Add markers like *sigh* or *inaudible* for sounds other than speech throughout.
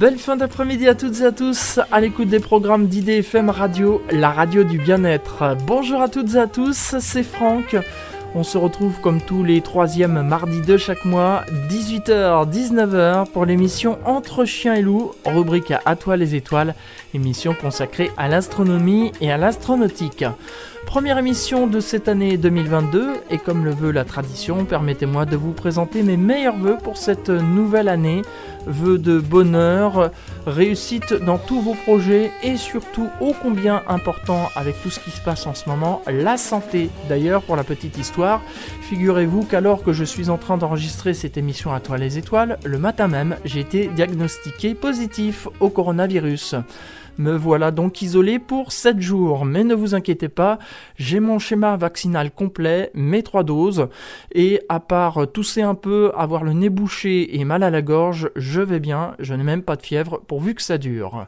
Belle fin d'après-midi à toutes et à tous, à l'écoute des programmes d'IDFM Radio, la radio du bien-être. Bonjour à toutes et à tous, c'est Franck. On se retrouve comme tous les troisièmes mardis de chaque mois, 18h-19h pour l'émission Entre chiens et loups, rubrique à, à toi les étoiles, émission consacrée à l'astronomie et à l'astronautique. Première émission de cette année 2022 et comme le veut la tradition, permettez-moi de vous présenter mes meilleurs voeux pour cette nouvelle année. Vœux de bonheur, réussite dans tous vos projets et surtout ô combien important avec tout ce qui se passe en ce moment, la santé. D'ailleurs, pour la petite histoire, figurez-vous qu'alors que je suis en train d'enregistrer cette émission à toi les étoiles, le matin même, j'ai été diagnostiqué positif au coronavirus. Me voilà donc isolé pour 7 jours, mais ne vous inquiétez pas, j'ai mon schéma vaccinal complet, mes 3 doses, et à part tousser un peu, avoir le nez bouché et mal à la gorge, je vais bien, je n'ai même pas de fièvre pourvu que ça dure.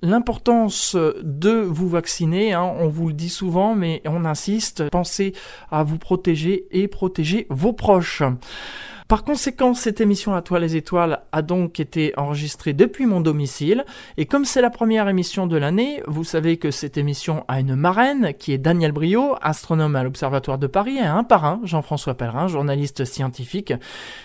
L'importance de vous vacciner, hein, on vous le dit souvent, mais on insiste, pensez à vous protéger et protéger vos proches. Par conséquent, cette émission à toi les étoiles a donc été enregistrée depuis mon domicile. Et comme c'est la première émission de l'année, vous savez que cette émission a une marraine qui est Daniel Brio, astronome à l'Observatoire de Paris, et un parrain, Jean-François Pellerin, journaliste scientifique.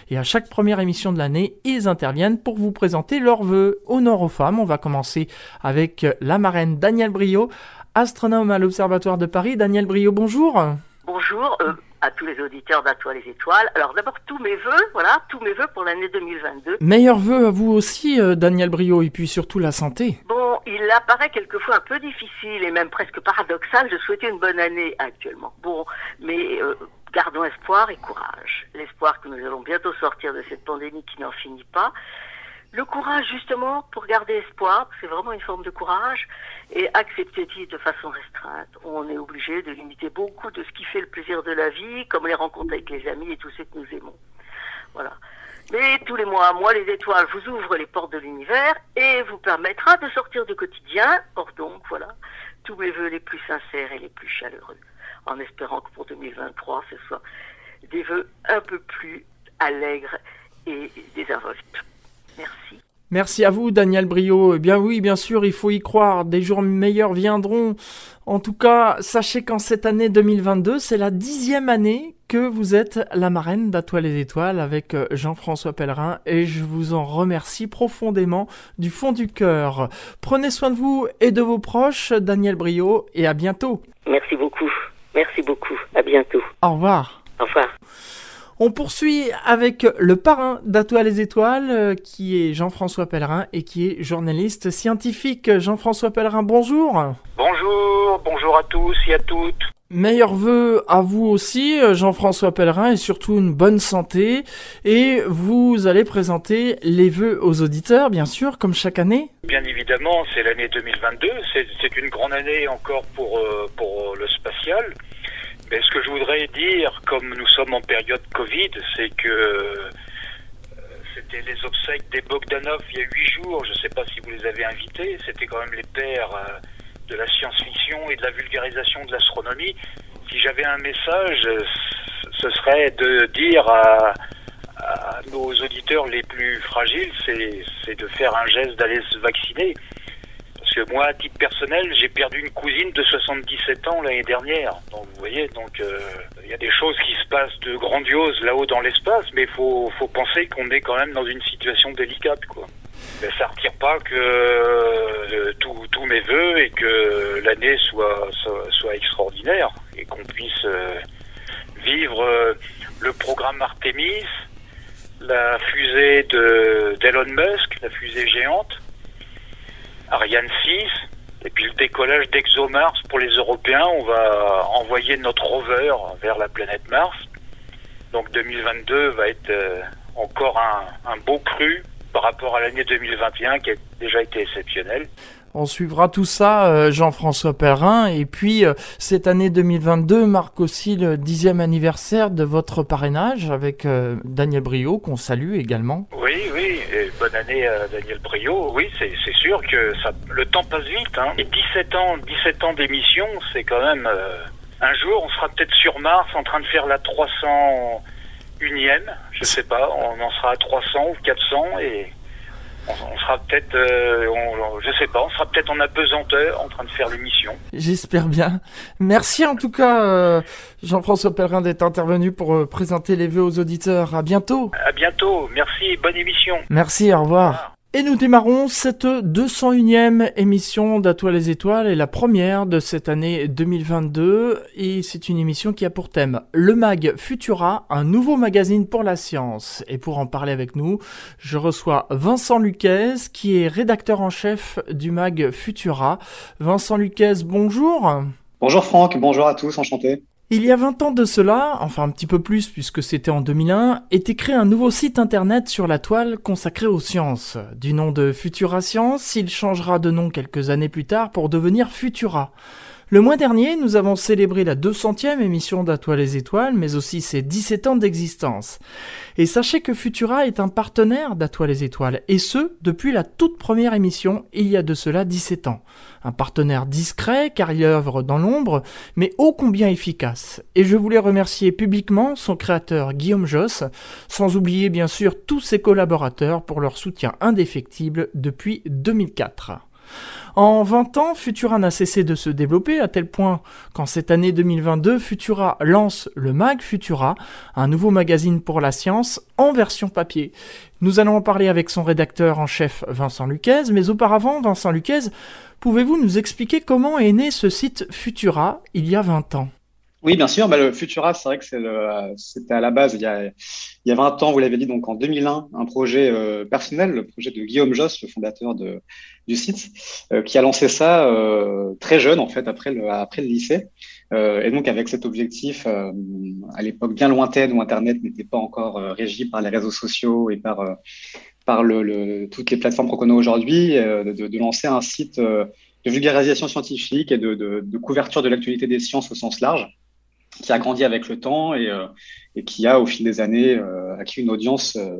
Et à chaque première émission de l'année, ils interviennent pour vous présenter leurs vœux. Honneur aux femmes, on va commencer avec la marraine Daniel Brio, astronome à l'Observatoire de Paris. Daniel Brio, bonjour. Bonjour. Euh à tous les auditeurs d'Atoile les Étoiles. Alors d'abord tous mes voeux, voilà, tous mes voeux pour l'année 2022. Meilleurs vœux à vous aussi, euh, Daniel Brio, et puis surtout la santé. Bon, il apparaît quelquefois un peu difficile et même presque paradoxal de souhaiter une bonne année actuellement. Bon, mais euh, gardons espoir et courage. L'espoir que nous allons bientôt sortir de cette pandémie qui n'en finit pas. Le courage justement pour garder espoir, c'est vraiment une forme de courage, et accepter de façon restreinte. On est obligé de limiter beaucoup de ce qui fait le plaisir de la vie, comme les rencontres avec les amis et tous ceux que nous aimons. Voilà. Mais tous les mois, moi, les étoiles vous ouvrent les portes de l'univers et vous permettra de sortir du quotidien. Or donc, voilà, tous mes voeux les plus sincères et les plus chaleureux, en espérant que pour 2023, ce soit des voeux un peu plus allègres et désinvoltes. Merci. Merci à vous, Daniel Brio. Eh bien oui, bien sûr, il faut y croire. Des jours meilleurs viendront. En tout cas, sachez qu'en cette année 2022, c'est la dixième année que vous êtes la marraine d'Atoile les Étoiles avec euh, Jean-François Pellerin et je vous en remercie profondément du fond du cœur. Prenez soin de vous et de vos proches, Daniel Brio, et à bientôt. Merci beaucoup. Merci beaucoup. À bientôt. Au revoir. Au revoir. On poursuit avec le parrain d'Atoile les Étoiles, euh, qui est Jean-François Pellerin et qui est journaliste scientifique. Jean-François Pellerin, bonjour. Bonjour, bonjour à tous et à toutes. Meilleurs vœux à vous aussi, euh, Jean-François Pellerin, et surtout une bonne santé. Et vous allez présenter les vœux aux auditeurs, bien sûr, comme chaque année. Bien évidemment, c'est l'année 2022. C'est une grande année encore pour, euh, pour le spatial. Mais ce que je voudrais dire, comme nous sommes en période Covid, c'est que euh, c'était les obsèques des Bogdanov il y a huit jours. Je ne sais pas si vous les avez invités. C'était quand même les pères euh, de la science-fiction et de la vulgarisation de l'astronomie. Si j'avais un message, ce serait de dire à nos auditeurs les plus fragiles, c'est de faire un geste d'aller se vacciner. Parce que moi, à titre personnel, j'ai perdu une cousine de 77 ans l'année dernière. Donc vous voyez, donc euh, il y a des choses qui se passent de grandioses là-haut dans l'espace, mais faut, faut penser qu'on est quand même dans une situation délicate, quoi. Mais ça retire pas que euh, tous mes voeux et que l'année soit, soit, extraordinaire et qu'on puisse euh, vivre le programme Artemis, la fusée de d'Elon Musk, la fusée géante, Ariane 6, et puis le décollage d'ExoMars pour les Européens. On va envoyer notre rover vers la planète Mars. Donc 2022 va être euh, encore un, beau cru par rapport à l'année 2021 qui a déjà été exceptionnelle. On suivra tout ça, euh, Jean-François Perrin. Et puis, euh, cette année 2022 marque aussi le dixième anniversaire de votre parrainage avec Daniel Brio, qu'on salue également. Bonne année à Daniel Brio. Oui, c'est sûr que ça, le temps passe vite. Hein. Et 17 ans, 17 ans d'émission, c'est quand même... un jour, on sera peut-être sur Mars en train de faire la 300 unième, je sais pas, on en sera à 300 ou 400 et on, sera peut-être, euh, je sais pas, on sera peut-être en apesanteur en train de faire l'émission. J'espère bien. Merci en tout cas, euh, Jean-François Pellerin, d'être intervenu pour euh, présenter les vœux aux auditeurs. À bientôt. À bientôt. Merci. Bonne émission. Merci. Au revoir. Et nous démarrons cette 201e émission d'À toi les étoiles et la première de cette année 2022 et c'est une émission qui a pour thème le mag Futura, un nouveau magazine pour la science. Et pour en parler avec nous, je reçois Vincent Luquez qui est rédacteur en chef du mag Futura. Vincent Luquez, bonjour. Bonjour Franck, bonjour à tous, enchanté. Il y a 20 ans de cela, enfin un petit peu plus puisque c'était en 2001, était créé un nouveau site internet sur la toile consacré aux sciences. Du nom de Futura Science, il changera de nom quelques années plus tard pour devenir Futura. Le mois dernier, nous avons célébré la 200e émission d'Atoile les Étoiles, mais aussi ses 17 ans d'existence. Et sachez que Futura est un partenaire d'Atoile les Étoiles, et ce, depuis la toute première émission, il y a de cela 17 ans. Un partenaire discret, car il œuvre dans l'ombre, mais ô combien efficace. Et je voulais remercier publiquement son créateur Guillaume Joss, sans oublier bien sûr tous ses collaborateurs pour leur soutien indéfectible depuis 2004. En 20 ans, Futura n'a cessé de se développer à tel point qu'en cette année 2022, Futura lance le Mag Futura, un nouveau magazine pour la science en version papier. Nous allons en parler avec son rédacteur en chef Vincent Luquez, mais auparavant, Vincent Luquez, pouvez-vous nous expliquer comment est né ce site Futura il y a 20 ans? Oui, bien sûr. Bah, le Futura, c'est vrai que c'était à la base, il y, a, il y a 20 ans, vous l'avez dit, donc en 2001, un projet euh, personnel, le projet de Guillaume Joss, le fondateur du site, euh, qui a lancé ça euh, très jeune, en fait, après le, lycée. et donc, avec cet objectif, à l'époque bien lointaine où Internet n'était pas encore régi par les réseaux sociaux et par, par le, toutes les plateformes qu'on connaît aujourd'hui, de, lancer un site de vulgarisation scientifique et de couverture de l'actualité des sciences au sens large qui a grandi avec le temps et, euh, qui a, au fil des années, euh, acquis une audience euh,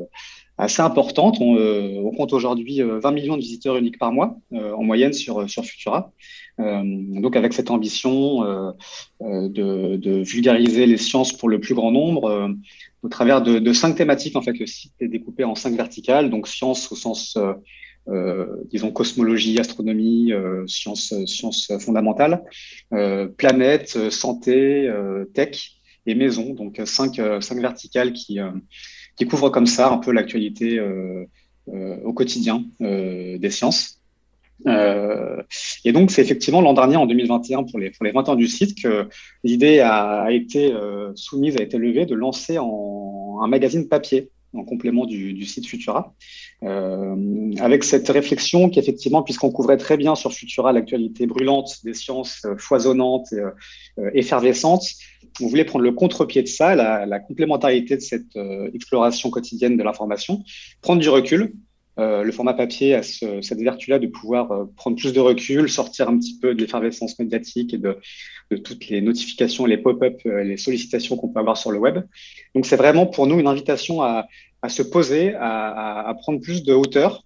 assez importante. On, compte aujourd'hui 20 millions de visiteurs uniques par mois en moyenne sur, sur Futura. donc avec cette ambition de, vulgariser les sciences pour le plus grand nombre, au travers de, cinq thématiques, en fait, le site est découpé en cinq verticales, donc sciences au sens disons cosmologie, astronomie, euh, sciences, sciences fondamentales, euh, planète, santé, tech et maison. Donc cinq, cinq verticales qui, qui couvrent comme ça un peu l'actualité au quotidien des sciences. Euh, et donc, c'est effectivement l'an dernier, en 2021, pour les, pour les 20 ans du site, que l'idée a, été euh, soumise, a été levée de lancer en, un magazine papier en complément du, site Futura, euh, avec cette réflexion qu'effectivement, puisqu'on couvrait très bien sur Futura l'actualité brûlante des sciences euh, foisonnantes et euh, effervescentes, on voulait prendre le contre-pied de ça, la, complémentarité de cette exploration quotidienne de l'information, prendre du recul. Euh, le format papier a ce, cette vertu-là de pouvoir euh, prendre plus de recul, sortir un petit peu de l'effervescence médiatique et de, de, toutes les notifications, les pop-up, les sollicitations qu'on peut avoir sur le web. Donc c'est vraiment pour nous une invitation à, à se poser, à, à, prendre plus de hauteur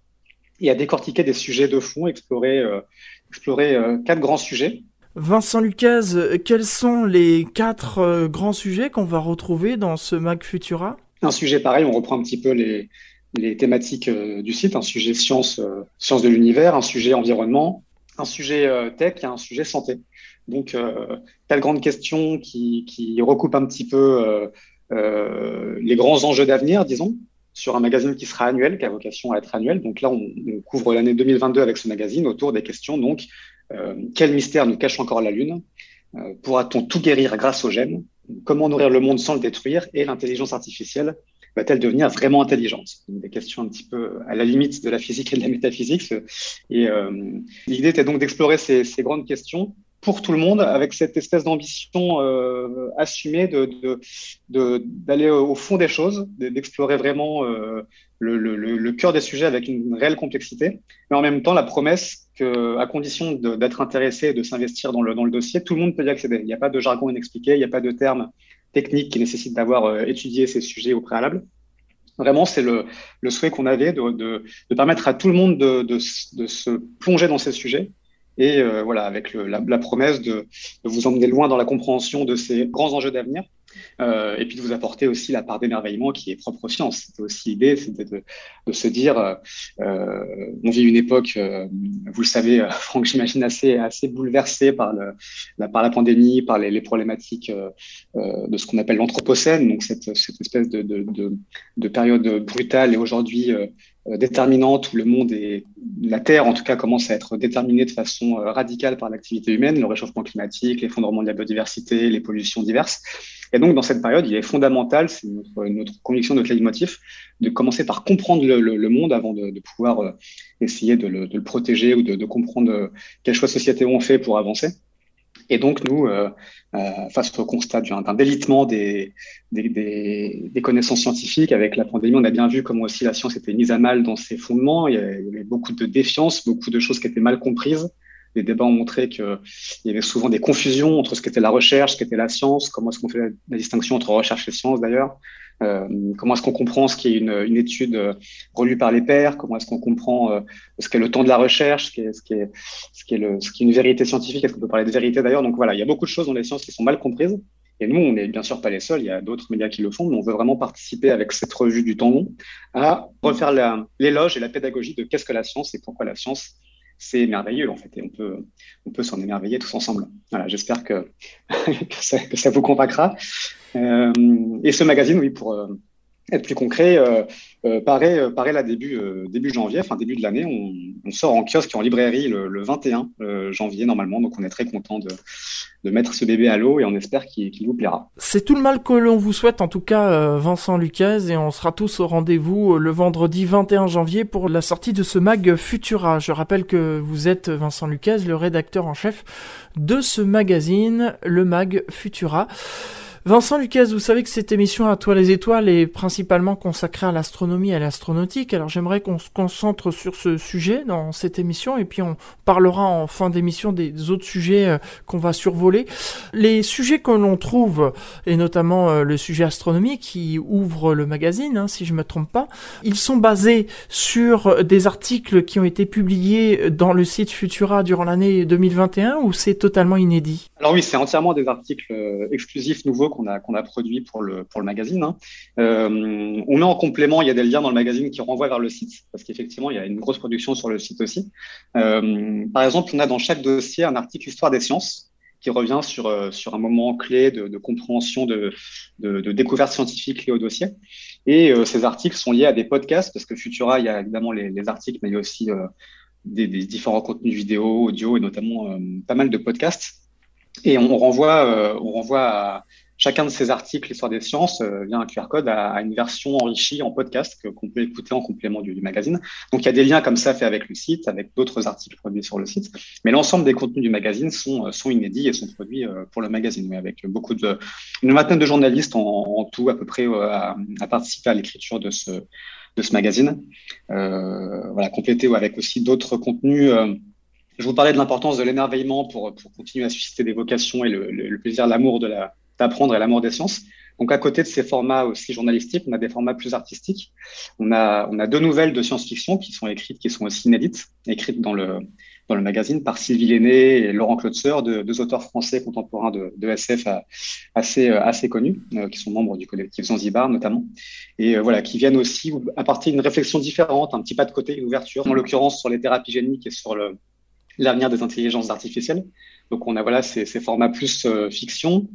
et à décortiquer des sujets de fond, explorer, euh, explorer euh, quatre grands sujets. Vincent Lucas, quels sont les quatre euh, grands sujets qu'on va retrouver dans ce Mag Futura? Un sujet pareil, on reprend un petit peu les, les thématiques du site, un sujet science, science de l'univers, un sujet environnement, un sujet tech et un sujet santé. Donc, euh, quatre grandes questions qui, recoupent un petit peu euh, les grands enjeux d'avenir, disons, sur un magazine qui sera annuel, qui a vocation à être annuel. Donc là, on, on couvre l'année 2022 avec ce magazine autour des questions. Donc, euh, quel mystère nous cache encore la Lune euh, Pourra-t-on tout guérir grâce aux gènes Comment nourrir le monde sans le détruire Et l'intelligence artificielle va-t-elle devenir vraiment intelligente? Des questions un petit peu à la limite de la physique et de la métaphysique. Et euh, l'idée était donc d'explorer ces, grandes questions pour tout le monde, avec cette espèce d'ambition euh, assumée de, d'aller au fond des choses, d'explorer vraiment euh, le, le, le, cœur des sujets avec une réelle complexité, mais en même temps la promesse que, à condition d'être intéressé et de s'investir dans le, dans le dossier, tout le monde peut y accéder. Il n'y a pas de jargon inexpliqué, il n'y a pas de termes techniques qui nécessitent d'avoir euh, étudié ces sujets au préalable. Vraiment, c'est le, souhait qu'on avait de, permettre à tout le monde de, de, de se plonger dans ces sujets et voilà, avec la, promesse de, vous emmener loin dans la compréhension de ces grands enjeux d'avenir euh, et puis de vous apporter aussi la part d'émerveillement qui est propre aux sciences. C'était aussi l'idée, c'était de, se dire, euh, euh on vit une époque, euh, vous le savez, euh, *laughs* Franck, j'imagine assez assez bouleversée par la, par la pandémie, par les, les problématiques de ce qu'on appelle l'anthropocène, donc cette, cette espèce de, de période brutale et aujourd'hui déterminante où le monde et la Terre, en tout cas, commence à être déterminée de façon radicale par l'activité humaine, le réchauffement climatique, l'effondrement de la biodiversité, les pollutions diverses. Et donc, dans cette période, il est fondamental, c'est notre, conviction, notre leitmotiv, de commencer par comprendre le, monde avant de, pouvoir euh, essayer de le, protéger ou de, comprendre euh, quels choix sociétés on fait pour avancer. Et donc, nous, euh, face au constat d'un délitement des, des, connaissances scientifiques, avec la pandémie, on a bien vu comment aussi la science était mise à mal dans ses fondements. Il y avait beaucoup de défiance, beaucoup de choses qui étaient mal comprises les débats ont montré qu'il y avait souvent des confusions entre ce qu'était la recherche, ce qu'était la science, comment est-ce qu'on fait la, distinction entre recherche et science d'ailleurs, euh, comment est-ce qu'on comprend ce qui est une, étude euh, relue par les pairs, comment est-ce qu'on comprend euh, ce qu'est le temps de la recherche, ce qui est, ce qui est, une vérité scientifique, est-ce qu'on peut parler de vérité d'ailleurs? Donc voilà, il y a beaucoup de choses dans les sciences qui sont mal comprises. Et nous, on n'est bien sûr pas les seuls, il y a d'autres médias qui le font, mais on veut vraiment participer avec cette revue du temps long à refaire l'éloge et la pédagogie de qu'est-ce que la science et pourquoi la science c'est merveilleux en fait et on peut s'en émerveiller tous ensemble. Voilà, j'espère que, *laughs* que, ça, vous convaincra. Euh, et ce magazine, oui, pour euh, être plus concret, euh, paraît, paraît là début, début janvier, enfin début de l'année. On, sort en kiosque et en librairie le, 21 janvier normalement, donc on est très content de, de mettre ce bébé à l'eau et on espère qu'il vous plaira. C'est tout le mal que l'on vous souhaite en tout cas, Vincent Lucas, et on sera tous au rendez-vous le vendredi 21 janvier pour la sortie de ce mag Futura. Je rappelle que vous êtes Vincent Lucas, le rédacteur en chef de ce magazine, le mag Futura. Vincent Lucas, vous savez que cette émission à toi les étoiles est principalement consacrée à l'astronomie et à l'astronautique. Alors j'aimerais qu'on se concentre sur ce sujet dans cette émission et puis on parlera en fin d'émission des autres sujets euh, qu'on va survoler. Les sujets que l'on trouve, et notamment euh, le sujet astronomie qui ouvre le magazine, hein, si je me trompe pas, ils sont basés sur des articles qui ont été publiés dans le site Futura durant l'année 2021 ou c'est totalement inédit? Alors oui, c'est entièrement des articles euh, exclusifs nouveaux qu'on a, produit pour le, magazine. Hein. Euh, on met en complément, il y a des liens dans le magazine qui renvoient vers le site, parce qu'effectivement, il y a une grosse production sur le site aussi. Euh, par exemple, on a dans chaque dossier un article Histoire des sciences qui revient sur, euh, un moment clé de, compréhension de, de, de, découverte scientifique liée au dossier. Et ces articles sont liés à des podcasts, parce que Futura, il y a évidemment les, les articles, mais il y a aussi des, des, différents contenus vidéo, audio et notamment pas mal de podcasts. Et on renvoie, on renvoie à, Chacun de ces articles, l'histoire des sciences, euh, via un QR code à, une version enrichie en podcast qu'on peut écouter en complément du, magazine. Donc il y a des liens comme ça faits avec le site, avec d'autres articles produits sur le site. Mais l'ensemble des contenus du magazine sont, euh, sont inédits et sont produits euh, pour le magazine, mais avec beaucoup de, une vingtaine de journalistes en, tout à peu près à, participer à l'écriture de ce, de ce magazine. Voilà, complété avec aussi d'autres contenus. je vous parlais de l'importance de l'émerveillement pour, pour continuer à susciter des vocations et le plaisir, l'amour de la, d'apprendre et l'amour des sciences. Donc, à côté de ces formats aussi journalistiques, on a des formats plus artistiques. On a, deux nouvelles de science-fiction qui sont écrites, qui sont aussi inédites, écrites dans le, dans le magazine par Sylvie Lenné et Laurent Claude de, deux auteurs français contemporains de, SF assez, assez connus, euh, qui sont membres du collectif Zanzibar notamment, et euh, voilà, qui viennent aussi apporter une réflexion différente, un petit pas de côté, une ouverture, en l'occurrence sur les thérapies géniques et sur l'avenir des intelligences artificielles. Donc on a voilà ces, formats plus euh, fiction.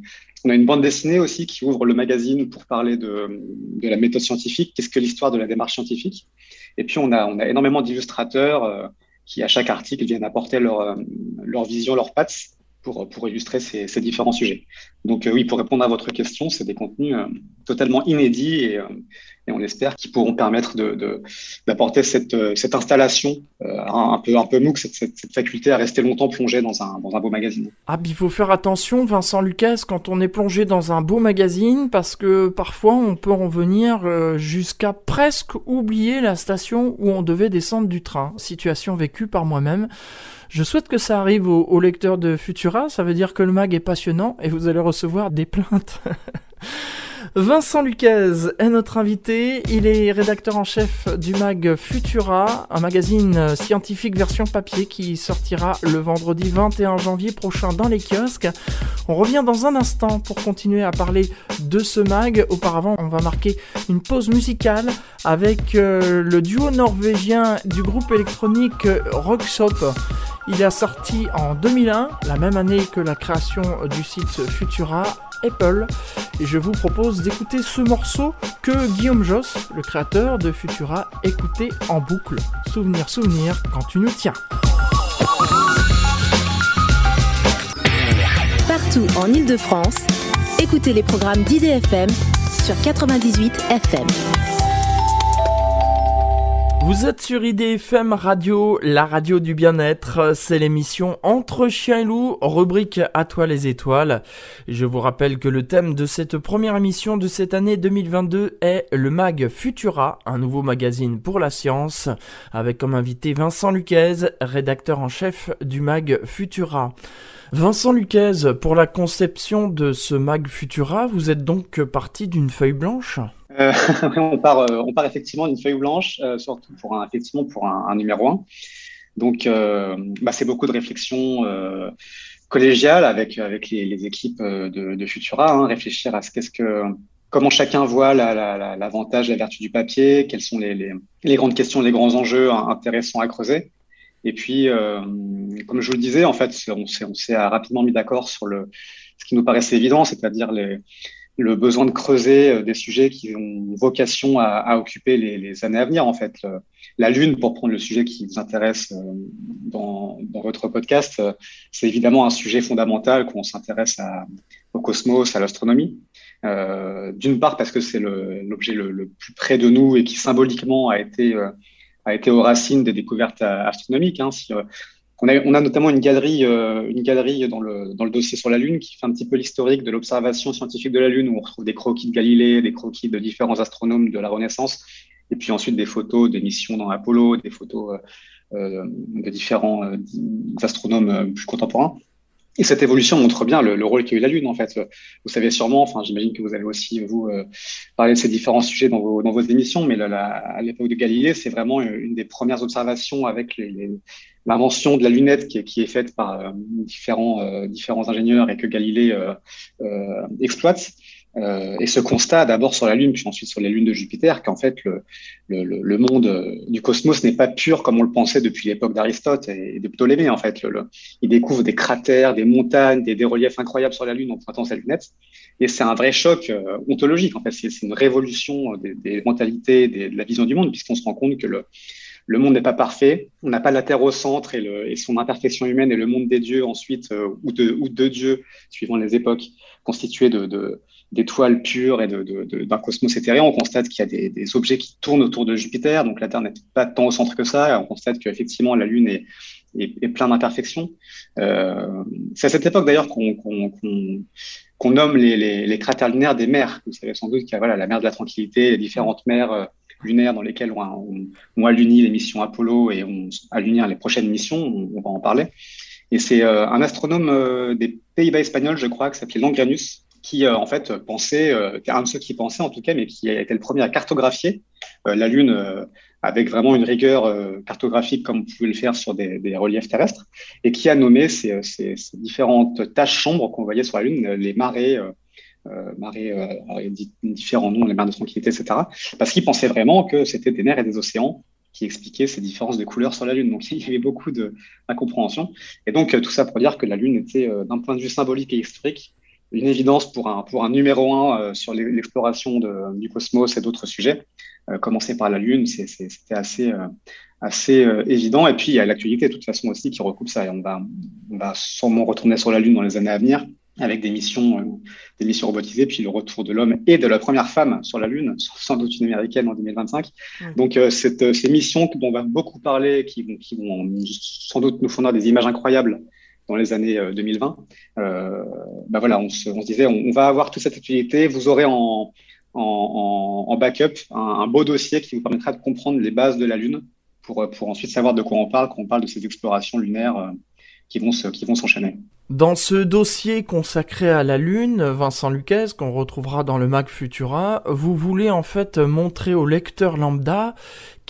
On a une bande dessinée aussi qui ouvre le magazine pour parler de, de la méthode scientifique, qu'est-ce que l'histoire de la démarche scientifique. Et puis on a, on a énormément d'illustrateurs euh, qui à chaque article viennent apporter leur, euh, leur vision, leurs pattes pour, pour illustrer ces, ces différents sujets. Donc oui, pour répondre à votre question, c'est des contenus totalement inédits et, et on espère qu'ils pourront permettre d'apporter cette, euh, installation euh, un, peu, un peu MOOC, cette, cette, faculté à rester longtemps plongé dans un, dans un beau magazine. Ah, il faut faire attention, Vincent Lucas, quand on est plongé dans un beau magazine, parce que parfois on peut en venir euh, jusqu'à presque oublier la station où on devait descendre du train. Situation vécue par moi-même. Je souhaite que ça arrive aux lecteurs de Futura, ça veut dire que le mag est passionnant et vous allez recevoir des plaintes. *laughs* Vincent Luquez est notre invité. Il est rédacteur en chef du mag Futura, un magazine scientifique version papier qui sortira le vendredi 21 janvier prochain dans les kiosques. On revient dans un instant pour continuer à parler de ce mag. Auparavant, on va marquer une pause musicale avec euh, le duo norvégien du groupe électronique Rockshop. Il a sorti en 2001, la même année que la création du site Futura, Apple. Et je vous propose d'écouter ce morceau que Guillaume Joss, le créateur de Futura, écoutait en boucle. Souvenir, souvenir, quand tu nous tiens. Partout en Ile-de-France, écoutez les programmes d'IDFM sur 98 FM. Vous êtes sur IDFM Radio, la radio du bien-être. C'est l'émission Entre chien et loup, rubrique À toi les étoiles. Je vous rappelle que le thème de cette première émission de cette année 2022 est le mag Futura, un nouveau magazine pour la science, avec comme invité Vincent Luquez, rédacteur en chef du mag Futura. Vincent Luquez, pour la conception de ce mag Futura, vous êtes donc parti d'une feuille blanche? Euh, *laughs* on, part, euh, on part effectivement d'une feuille blanche, euh, surtout pour un, effectivement pour un, numéro 1. Donc, bah, c'est beaucoup de réflexion collégiale avec, avec les, équipes de, Futura, hein, réfléchir à ce qu'est-ce que comment chacun voit l'avantage, la, la, vertu du papier, quelles sont les, les, grandes questions, les grands enjeux intéressants à creuser. Et puis, comme je vous le disais, en fait, on s'est rapidement mis d'accord sur le, ce qui nous paraissait évident, c'est-à-dire les, le besoin de creuser euh, des sujets qui ont vocation à, occuper les, années à venir. En fait, la Lune, pour prendre le sujet qui vous intéresse euh, dans, votre podcast, euh, c'est évidemment un sujet fondamental qu'on s'intéresse au cosmos, à l'astronomie. D'une part parce que c'est l'objet le, plus près de nous et qui symboliquement a été a été aux racines des découvertes astronomiques. Hein. On a, notamment une galerie, euh, une galerie dans, le, dans le dossier sur la Lune qui fait un petit peu l'historique de l'observation scientifique de la Lune, où on retrouve des croquis de Galilée, des croquis de différents astronomes de la Renaissance, et puis ensuite des photos des missions dans Apollo, des photos euh, euh, de différents astronomes plus contemporains. Et cette évolution montre bien le, rôle qu'a eu la Lune, en fait. Vous savez sûrement, enfin, j'imagine que vous avez aussi, vous, parlé de ces différents sujets dans vos, émissions, mais à l'époque de Galilée, c'est vraiment une des premières observations avec l'invention de la lunette qui est, faite par euh, différents, euh, ingénieurs et que Galilée euh, et ce constat d'abord sur la Lune, puis ensuite sur les lunes de Jupiter, qu'en fait le, le, le, monde du cosmos n'est pas pur comme on le pensait depuis l'époque d'Aristote et de Ptolémée. En fait, il découvre des cratères, des montagnes, des, des, reliefs incroyables sur la Lune en pointant cette lunette. Et c'est un vrai choc ontologique. En fait, c'est une révolution des, des mentalités, des, de la vision du monde, puisqu'on se rend compte que le, le monde n'est pas parfait. On n'a pas la Terre au centre et, son imperfection humaine et le monde des dieux ensuite, euh, ou, de, ou de dieux, suivant les époques, constitués de, d'étoiles pures et d'un cosmos éthéré. On constate qu'il y a des, objets qui tournent autour de Jupiter, donc la Terre n'est pas tant au centre que ça. On constate qu'effectivement, la Lune est, est, plein d'imperfections. Euh, c'est à cette époque d'ailleurs qu'on nomme les, cratères lunaires des mers. Vous savez sans doute qu'il y a voilà, la mer de la tranquillité, les différentes mers euh, lunaires dans lesquels on, on, allunit les missions Apollo et on allunir les prochaines missions, on, va en parler. Et c'est euh, un astronome euh, des Pays-Bas espagnols, je crois, qui s'appelait Langrenus, qui euh, en fait pensait, un de ceux qui pensait en tout cas, mais qui a été le premier à cartographier la Lune avec vraiment une rigueur cartographique comme vous pouvez le faire sur des, reliefs terrestres, et qui a nommé ces, différentes taches sombres qu'on voyait sur la Lune, les marées, euh, marées, euh, différents noms, les mers de tranquillité, etc. Parce qu'ils pensaient vraiment que c'était des mers et des océans qui expliquaient ces différences de couleurs sur la Lune. Donc *laughs* il y avait beaucoup d'incompréhension. Et donc tout ça pour dire que la Lune était, euh, d'un point de vue symbolique et historique, une évidence pour un, pour un numéro un sur l'exploration du cosmos et d'autres sujets. commencer par la Lune, c'était assez, assez évident. Et puis il y a l'actualité de toute façon aussi qui recoupe ça. Et on va, on va sûrement retourner sur la Lune dans les années à venir avec des missions, euh, des missions robotisées, puis le retour de l'homme et de la première femme sur la Lune, *laughs* sans doute une américaine en 2025. Donc, euh, cette, euh, ces missions dont on va beaucoup parler, qui vont sans doute nous fournir des images incroyables dans les années 2020, euh, bah voilà, on se, disait, on, va avoir toute cette activité, vous aurez en, en, en backup un, beau dossier qui vous permettra de comprendre les bases de la Lune pour, pour ensuite savoir de quoi on parle quand on parle de ces explorations lunaires qui vont qui vont s'enchaîner. Dans ce dossier consacré à la Lune, Vincent Luquez, qu'on retrouvera dans le Mac Futura, vous voulez en fait montrer au lecteur lambda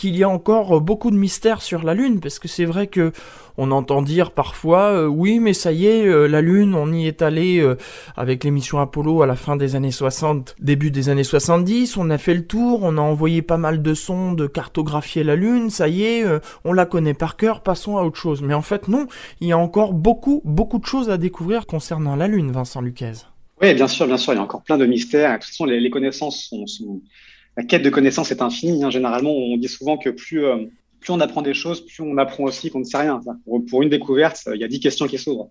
qu'il y a encore beaucoup de mystères sur la Lune, parce que c'est vrai que on entend dire parfois euh, oui mais ça y est, euh, la Lune, on y est allé euh, avec l'émission Apollo à la fin des années 60, début des années 70, on a fait le tour, on a envoyé pas mal de sondes cartographier la Lune, ça y est, on la connaît par cœur, passons à autre chose. Mais en fait non, il y a encore beaucoup, beaucoup de choses à découvrir concernant la Lune, Vincent Luquez. Oui, bien sûr, bien sûr, il y a encore plein de mystères. De toute façon, les, connaissances sont la quête de connaissances est infinie. Hein. Généralement, on dit souvent que plus, euh, plus on apprend des choses, plus on apprend aussi qu'on ne sait rien. Pour, une découverte, il y a dix questions qui s'ouvrent.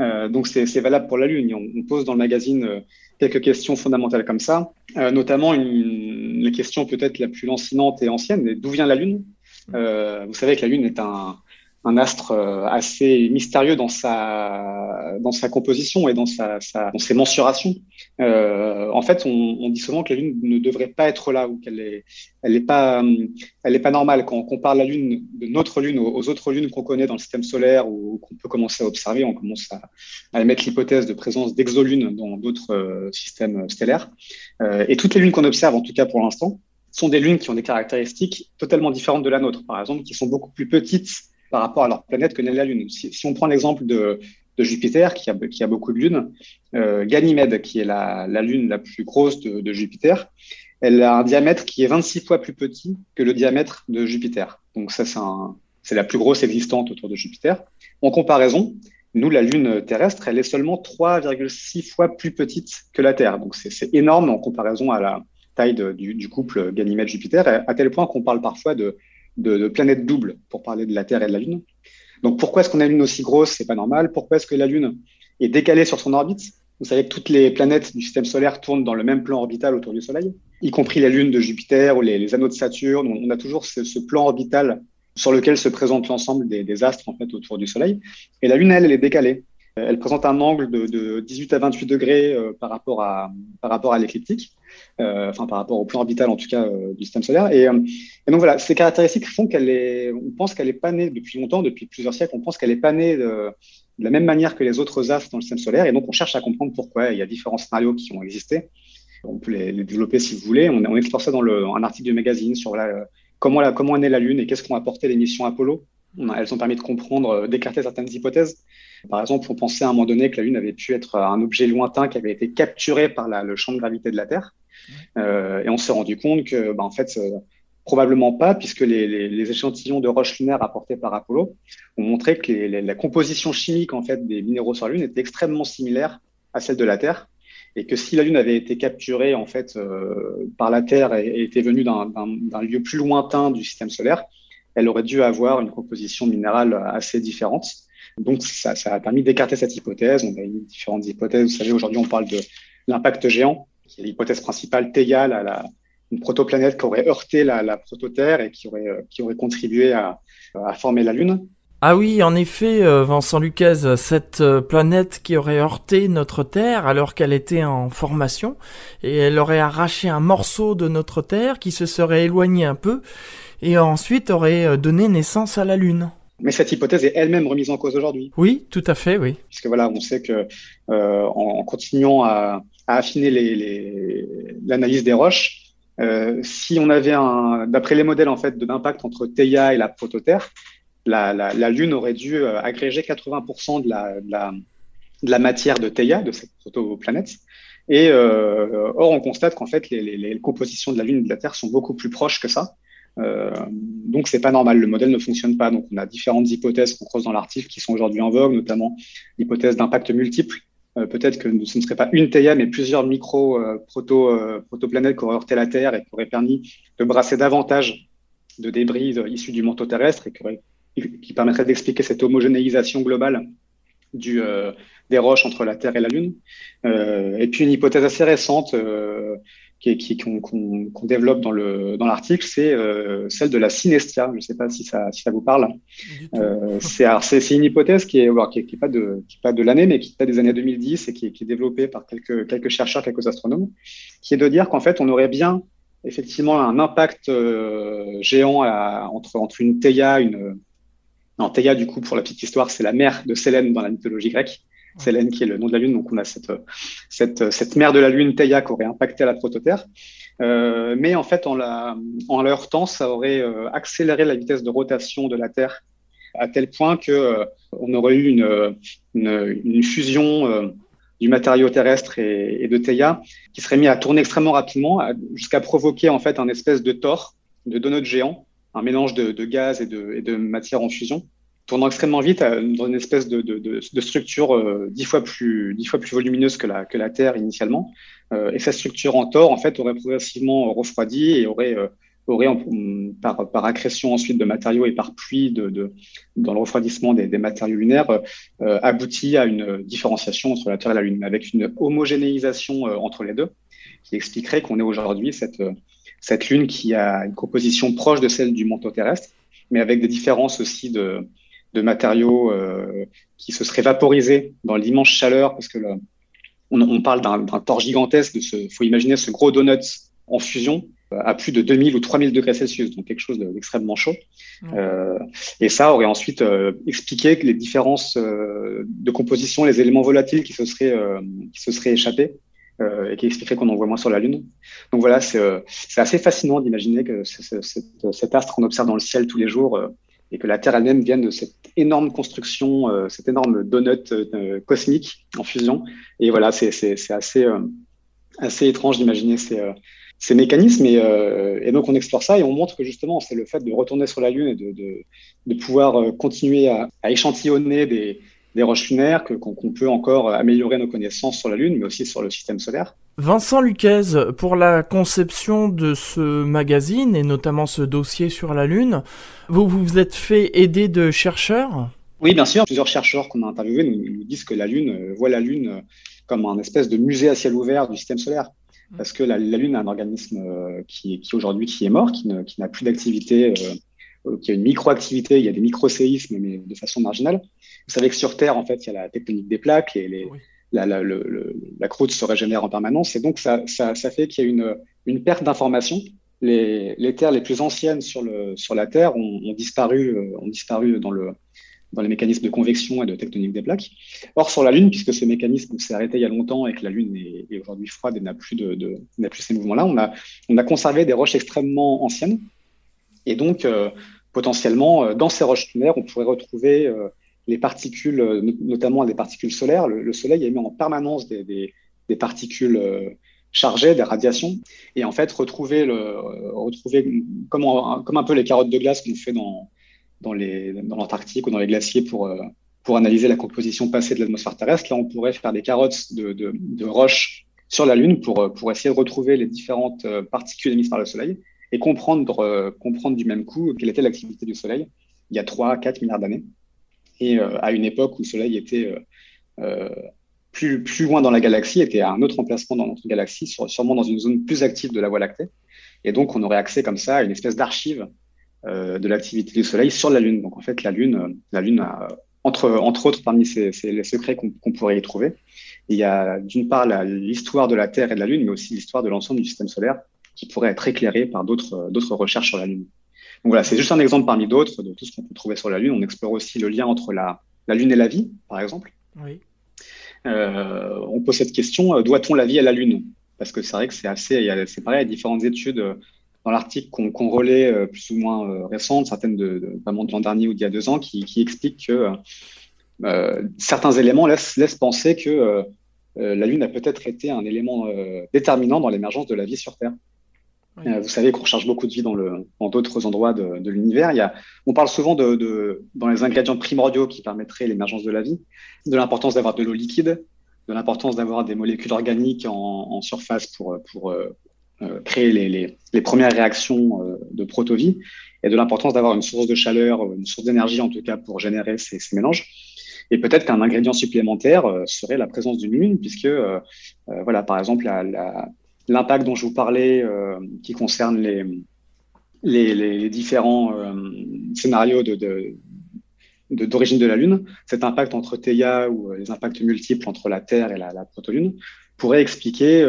Euh, donc, c'est valable pour la Lune. On, pose dans le magazine euh, quelques questions fondamentales comme ça, notamment une, la question peut-être la plus lancinante et ancienne, d'où vient la Lune? Vous savez que la Lune est un, un astre euh, assez mystérieux dans sa, dans sa composition et dans, sa, dans ses mensurations. Euh, en fait, on, on, dit souvent que la Lune ne devrait pas être là ou qu'elle est, elle est pas, pas normale. Quand on compare la Lune de notre Lune aux, autres lunes qu'on connaît dans le système solaire ou qu'on peut commencer à observer, on commence à, à émettre l'hypothèse de présence d'exolunes dans d'autres euh, systèmes stellaires. Et toutes les lunes qu'on observe, en tout cas pour l'instant, sont des lunes qui ont des caractéristiques totalement différentes de la nôtre. Par exemple, qui sont beaucoup plus petites par rapport à leur planète que la Lune. Si, on prend l'exemple de, Jupiter, qui a, beaucoup de lunes, euh, Ganymède, qui est la, lune la plus grosse de, Jupiter, elle a un diamètre qui est 26 fois plus petit que le diamètre de Jupiter. Donc ça, c'est la plus grosse existante autour de Jupiter. En comparaison, nous, la Lune terrestre, elle est seulement 3,6 fois plus petite que la Terre. Donc c'est énorme en comparaison à la taille du, couple Ganymède-Jupiter, à tel point qu'on parle parfois de de, planètes doubles pour parler de la Terre et de la Lune. Donc pourquoi est-ce qu'on a une Lune aussi grosse? C'est pas normal. Pourquoi est-ce que la Lune est décalée sur son orbite? Vous savez que toutes les planètes du système solaire tournent dans le même plan orbital autour du Soleil, y compris la Lune de Jupiter ou les, anneaux de Saturne. On a toujours ce, plan orbital sur lequel se présente l'ensemble des, astres en fait autour du Soleil. Et la Lune, elle, elle est décalée. Elle présente un angle de, 18 à 28 degrés euh, par rapport à, par rapport à l'écliptique. Euh, enfin par rapport au plan orbital en tout cas euh, du système solaire. Et, euh, et, donc voilà, ces caractéristiques font qu'elle est, on pense qu'elle est pas née depuis longtemps, depuis plusieurs siècles, on pense qu'elle est pas née de, la même manière que les autres astres dans le système solaire. Et donc on cherche à comprendre pourquoi. Il y a différents scénarios qui ont existé. On peut les, développer si vous voulez. On, on explore ça dans un article du magazine sur comment, comment est née la Lune et qu'est-ce qu'ont apporté les missions Apollo. elles ont permis de comprendre, d'écarter certaines hypothèses. Par exemple, on pensait à un moment donné que la Lune avait pu être un objet lointain qui avait été capturé par le champ de gravité de la Terre. Euh, et on s'est rendu compte que, bah, en fait, euh, probablement pas, puisque les, échantillons de roches lunaires apportés par Apollo ont montré que la composition chimique en fait des minéraux sur la Lune était extrêmement similaire à celle de la Terre, et que si la Lune avait été capturée en fait euh, par la Terre et, était venue d'un lieu plus lointain du système solaire, elle aurait dû avoir une composition minérale assez différente. Donc ça a permis d'écarter cette hypothèse. On a eu différentes hypothèses. Vous savez, aujourd'hui on parle de l'impact géant qui est l'hypothèse principale, Tegal, à la, une protoplanète qui aurait heurté la, la prototerre et qui aurait, euh, qui aurait contribué à, à former la Lune. Ah oui, en effet, euh, Vincent Lucas, cette euh, planète qui aurait heurté notre Terre alors qu'elle était en formation, et elle aurait arraché un morceau de notre Terre qui se serait éloigné un peu, et ensuite aurait donné naissance à la Lune. Mais cette hypothèse est elle-même remise en cause aujourd'hui. Oui, tout à fait, oui. Puisque voilà, on sait que euh, en, continuant à, à affiner l'analyse des roches. Euh, si on avait d'après les modèles en fait d'impact entre Theia et la prototerre, la, la, Lune aurait dû euh, agréger 80% de la, de de matière de Theia, de cette protoplanète. Et euh, or, on constate qu'en fait, les, compositions de la Lune et de la Terre sont beaucoup plus proches que ça. Euh, donc, c'est pas normal. Le modèle ne fonctionne pas. Donc, on a différentes hypothèses qu'on creuse dans l'article qui sont aujourd'hui en vogue, notamment l'hypothèse d'impact multiple, peut-être que ce ne serait pas une Theia, mais plusieurs micro euh, euh, qui auraient heurté la Terre et qui auraient permis de brasser davantage de débris issus du manteau terrestre et qui, qui permettrait d'expliquer cette homogénéisation globale des roches entre la Terre et la Lune. et puis une hypothèse assez récente qu'on développe dans le dans l'article, c'est euh, celle de la synestia. Je ne sais pas si ça si ça vous parle. Euh, c'est une hypothèse qui est qui, qui est pas de qui est pas de l'année, mais qui est des années 2010 et qui est, qui est développée par quelques quelques chercheurs, quelques astronomes, qui est de dire qu'en fait on aurait bien effectivement un impact euh, géant à, entre entre une Theia, une non Theia du coup pour la petite histoire, c'est la mère de Sélène dans la mythologie grecque. Sélène qui est le nom de la Lune. Donc on a cette, cette, cette mer de la Lune, Theia, qui aurait impacté la prototerre. Euh, mais en fait, en la, en heurtant, ça aurait euh, accéléré la vitesse de rotation de la Terre à tel point que euh, on aurait eu une, une, fusion du matériau terrestre et, et, de Theia qui serait mis à tourner extrêmement rapidement jusqu'à provoquer en fait un espèce de tor, de donut géant, un mélange de, de gaz et de, et de matière en fusion tournant extrêmement vite dans une espèce de, de, de structure euh, dix fois plus dix fois plus volumineuse que la que la Terre initialement. Euh, et cette structure en tor en fait aurait progressivement refroidi et aurait euh, aurait par, par accrétion ensuite de matériaux et par pluie de, de dans le refroidissement des, des matériaux lunaires euh, abouti à une différenciation entre la Terre et la Lune, avec une homogénéisation entre les deux, qui expliquerait qu'on ait aujourd'hui cette cette Lune qui a une composition proche de celle du manteau terrestre, mais avec des différences aussi de de matériaux euh, qui se seraient vaporisés dans l'immense chaleur, parce que on, on, parle d'un tort gigantesque. Il faut imaginer ce gros donut en fusion euh, à plus de 2000 ou 3000 degrés Celsius, donc quelque chose d'extrêmement chaud. Euh, et ça aurait ensuite euh, expliqué les différences euh, de composition, les éléments volatiles qui se seraient, qui se seraient échappés et qui expliquerait qu'on en voit moins sur la Lune. Donc voilà, c'est assez fascinant d'imaginer que cet astre qu'on observe dans le ciel tous les jours et que la Terre elle-même vienne de cette énorme construction, euh, cette énorme donut euh, cosmique en fusion. Et voilà, c'est assez, euh, assez étrange d'imaginer ces, ces mécanismes. Et, et, donc, on explore ça et on montre que justement, c'est le fait de retourner sur la Lune et de, de, de pouvoir continuer à, à échantillonner des, des roches lunaires, qu'on peut encore améliorer nos connaissances sur la Lune, mais aussi sur le système solaire. Vincent Luquez, pour la conception de ce magazine et notamment ce dossier sur la Lune, vous vous êtes fait aider de chercheurs? Oui, bien sûr. Plusieurs chercheurs qu'on a interviewés nous, disent que la Lune euh, voit la Lune euh, comme un espèce de musée à ciel ouvert du système solaire. Parce que la, Lune est un organisme euh, qui, qui aujourd'hui qui est mort, qui n'a plus d'activité qui a une microactivité, il y a des micro-séismes, mais de façon marginale. Vous savez que sur Terre, en fait, il y a la tectonique des plaques et les, la, la, le, la, croûte se régénère en permanence. Et donc, ça, ça, ça fait qu'il y a une, une perte d'information. Les, les, terres les plus anciennes sur, le, sur la Terre ont, ont disparu, euh, ont disparu dans, le, dans les mécanismes de convection et de tectonique des plaques. Or, sur la Lune, puisque ce mécanisme s'est arrêté il y a longtemps et que la Lune est, est aujourd'hui froide et n'a plus, de, de n'a plus ces mouvements-là, on a, on a conservé des roches extrêmement anciennes. Et donc, euh, potentiellement, euh, dans ces roches lunaires, on pourrait retrouver euh, les particules, euh, notamment des particules solaires. Le, Soleil émet en permanence des, particules chargées, des radiations. Et en fait, retrouver, retrouver comme, un peu les carottes de glace qu'on fait dans, l'Antarctique ou dans les glaciers pour, analyser la composition passée de l'atmosphère terrestre, là, on pourrait faire des carottes de roches sur la Lune pour, pour essayer de retrouver les différentes particules émises par le Soleil et comprendre, euh, comprendre du même coup quelle était l'activité du Soleil il y a 3, 4 milliards d'années. Et euh, à une époque où le Soleil était euh, plus, plus loin dans la galaxie, était à un autre emplacement dans notre galaxie, sûrement dans une zone plus active de la Voie lactée. Et donc, on aurait accès comme ça à une espèce d'archive de l'activité du Soleil sur la Lune. Donc, en fait, la Lune, la Lune entre, entre autres, parmi ces, les secrets qu'on qu pourrait y trouver, il y a d'une part l'histoire de la Terre et de la Lune, mais aussi l'histoire de l'ensemble du système solaire, qui pourrait être éclairé par d'autres d'autres recherches sur la Lune. Donc voilà, c'est juste un exemple parmi d'autres de tout ce qu'on peut trouver sur la Lune. On explore aussi le lien entre la, la Lune et la vie, par exemple. Oui. Euh, on pose cette question doit-on la vie à la Lune? Parce que c'est vrai que c'est assez, c'est pareil, il y a différentes études dans l'article qu'on qu relaie euh, plus ou moins euh, récentes, certaines de, de, notamment de l'an dernier ou d'il y a deux ans, qui, qui expliquent que euh, certains éléments laissent, laissent penser que euh, la Lune a peut-être été un élément déterminant dans l'émergence de la vie sur Terre. Oui. Vous savez qu'on recherche beaucoup de vie dans, le, dans d'autres endroits de, de l'univers. Il y a, on parle souvent de, de, dans les ingrédients primordiaux qui permettraient l'émergence de la vie, de l'importance d'avoir de l'eau liquide, de l'importance d'avoir des molécules organiques en, en surface pour, pour euh, créer les, les, les, premières réactions euh, de protovie, et de l'importance d'avoir une source de chaleur, une source d'énergie en tout cas pour générer ces, ces mélanges. Et peut-être qu'un ingrédient supplémentaire euh, serait la présence d'une lune, puisque, euh, voilà, par exemple, la, la l'impact dont je vous parlais, euh, qui concerne les, différents euh, scénarios d'origine de, la Lune, cet impact entre Theia ou les impacts multiples entre la Terre et la, la protolune, pourrait expliquer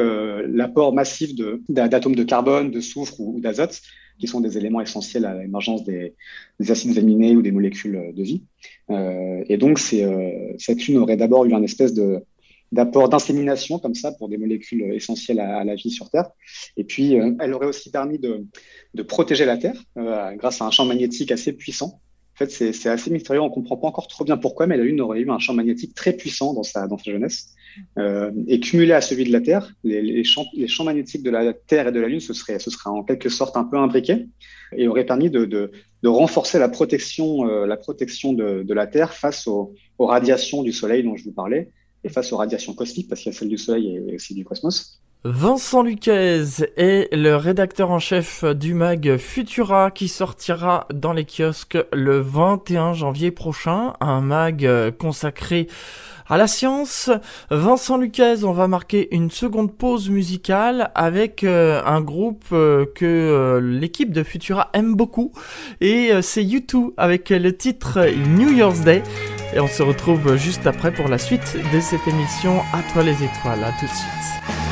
l'apport massif d'atomes de, carbone, de soufre ou, d'azote, qui sont des éléments essentiels à l'émergence des, acides aminés ou des molécules de vie. et donc, cette lune aurait d'abord eu un espèce de, d'apport d'insémination comme ça pour des molécules essentielles à, la vie sur Terre. Et puis, elle aurait aussi permis de, de protéger la Terre grâce à un champ magnétique assez puissant en fait, c'est assez mystérieux. On ne comprend pas encore trop bien pourquoi, mais la Lune aurait eu un champ magnétique très puissant dans sa, dans sa jeunesse. Euh, et cumulé à celui de la Terre, les, champs, les, champs, magnétiques de la Terre et de la Lune, ce serait, ce serait en quelque sorte un peu imbriqué et aurait permis de, de, de renforcer la protection, euh, la protection de, de, la Terre face aux, aux, radiations du Soleil dont je vous parlais et face aux radiations cosmiques, parce qu'il y a celle du Soleil et aussi du cosmos. Vincent Luquez est le rédacteur en chef du mag Futura qui sortira dans les kiosques le 21 janvier prochain, un mag consacré à la science. Vincent Luquez, on va marquer une seconde pause musicale avec euh, un groupe euh, que euh, l'équipe de Futura aime beaucoup et c'est U2 avec le titre New Year's Day. Et on se retrouve juste après pour la suite de cette émission À toi les étoiles. À tout de suite.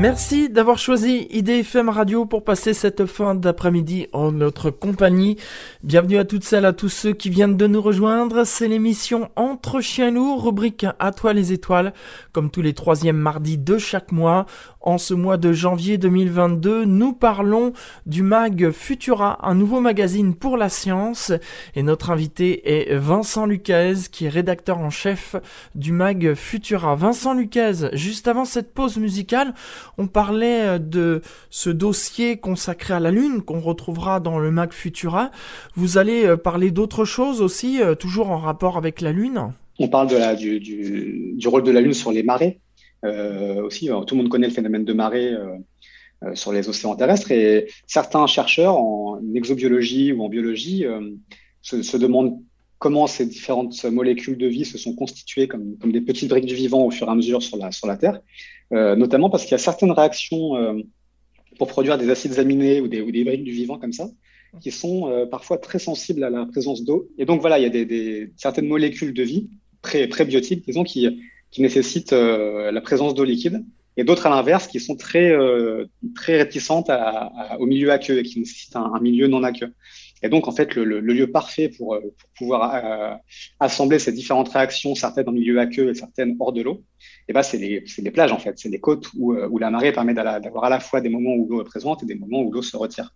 Merci d'avoir choisi IDFM Radio pour passer cette fin d'après-midi en notre compagnie. Bienvenue à toutes celles, à tous ceux qui viennent de nous rejoindre. C'est l'émission Entre chiens loups, rubrique À toi les étoiles, comme tous les troisièmes mardis de chaque mois. En ce mois de janvier 2022, nous parlons du mag Futura, un nouveau magazine pour la science. Et notre invité est Vincent Luquez, qui est rédacteur en chef du mag Futura. Vincent Luquez, juste avant cette pause musicale, on parlait euh, de ce dossier consacré à la Lune qu'on retrouvera dans le mag Futura. Vous allez euh, parler d'autres choses aussi, euh, toujours en rapport avec la Lune? On parle du, rôle de la Lune sur les marées. Aussi, tout le monde connaît le phénomène de marée sur les océans terrestres et certains chercheurs en exobiologie ou en biologie se, demandent comment ces différentes molécules de vie se sont constituées comme, des petites briques du vivant au fur et à mesure sur la Terre, notamment parce qu'il y a certaines réactions pour produire des acides aminés ou des, ou des, briques du vivant comme ça, qui sont parfois très sensibles à la présence d'eau. Et donc voilà, il y a des, des, certaines molécules de vie pré, prébiotiques, disons, qui, qui nécessitent euh, la présence d'eau liquide, et d'autres à l'inverse qui sont très, euh, très réticentes à, au milieu aqueux et qui nécessitent un, milieu non aqueux. Et donc, en fait, le, lieu parfait pour, euh, pouvoir assembler ces différentes réactions, certaines en milieu aqueux et certaines hors de l'eau, eh ben, c'est les, les, plages, en fait. C'est les côtes où, où la marée permet d'avoir à la fois des moments où l'eau est présente et des moments où l'eau se retire.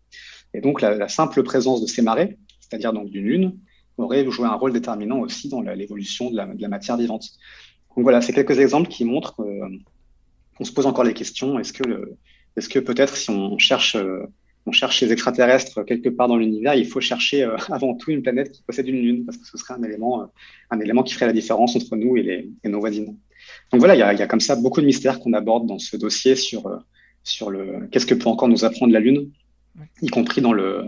Et donc, la, simple présence de ces marées, c'est-à-dire donc d'une lune, aurait joué un rôle déterminant aussi dans l'évolution de la, matière vivante. Donc voilà, c'est quelques exemples qui montrent qu'on euh, se pose encore les questions. Est-ce que, est-ce que peut-être si on cherche, euh, on cherche les extraterrestres quelque part dans l'univers, il faut chercher euh, avant tout une planète qui possède une lune, parce que ce serait un élément, un élément qui ferait la différence entre nous et, les, et nos voisines. Donc voilà, il y a, y a, comme ça beaucoup de mystères qu'on aborde dans ce dossier sur, sur le qu'est-ce que peut encore nous apprendre la Lune, y compris dans le,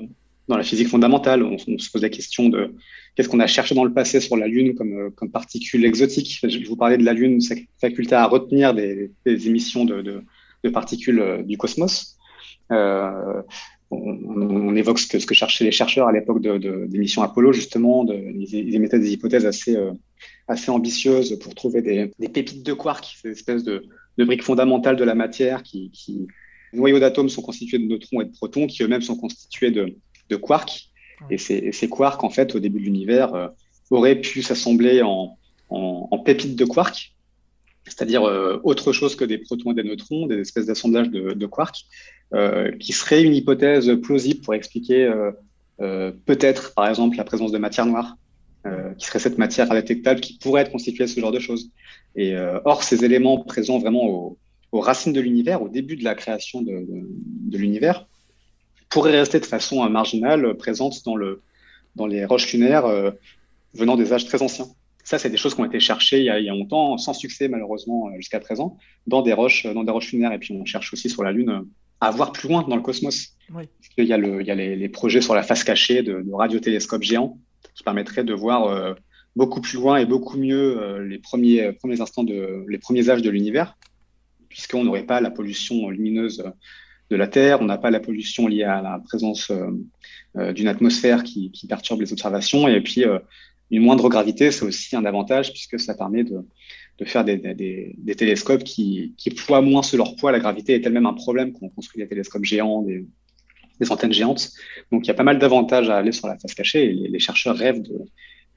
dans la physique fondamentale. On, se pose la question de qu'est-ce qu'on a cherché dans le passé sur la Lune comme, euh, comme particules exotiques. Je vous parlais de la Lune, sa faculté à retenir des, des émissions de, de, de, particules euh, du cosmos. Euh, on, on, évoque ce que, ce que cherchaient les chercheurs à l'époque de, des missions Apollo, justement. De, ils, émettaient des hypothèses assez, euh, assez ambitieuses pour trouver des, des pépites de quarks, ces espèces de, briques fondamentales de la matière qui, qui les noyaux d'atomes sont constitués de neutrons et de protons, qui eux-mêmes sont constitués de, quarks. Et ces, ces, quarks, en fait, au début de l'univers, euh, auraient pu s'assembler en, en, en, pépites de quarks, c'est-à-dire euh, autre chose que des protons et des neutrons, des espèces d'assemblages de, de, quarks, qui serait une hypothèse plausible pour expliquer euh, euh, peut-être, par exemple, la présence de matière noire, qui serait cette matière indétectable qui pourrait être constituée de ce genre de choses. Et or, ces éléments présents vraiment aux, racines de l'univers, au début de la création de, l'univers, pourrait rester de façon euh, marginale euh, présente dans, le, dans les roches lunaires euh, venant des âges très anciens. Ça, c'est des choses qui ont été cherchées il y a, il y a longtemps, sans succès malheureusement jusqu'à présent, dans des roches, dans des roches lunaires. Et puis on cherche aussi sur la Lune à voir plus loin dans le cosmos. Oui. Il y a, le, il y a les, les, projets sur la face cachée de, de radiotélescopes géants qui permettraient de voir euh, beaucoup plus loin et beaucoup mieux euh, les premiers, premiers instants de les premiers âges de l'univers, puisqu'on n'aurait pas la pollution lumineuse de la Terre, on n'a pas la pollution liée à la présence d'une atmosphère qui, perturbe les observations. Et puis, une moindre gravité, c'est aussi un avantage puisque ça permet de, faire des, télescopes qui, qui, ploient moins sur leur poids. La gravité est elle-même un problème quand on construit des télescopes géants, des, antennes géantes. Donc il y a pas mal d'avantages à aller sur la face cachée et les, chercheurs rêvent de,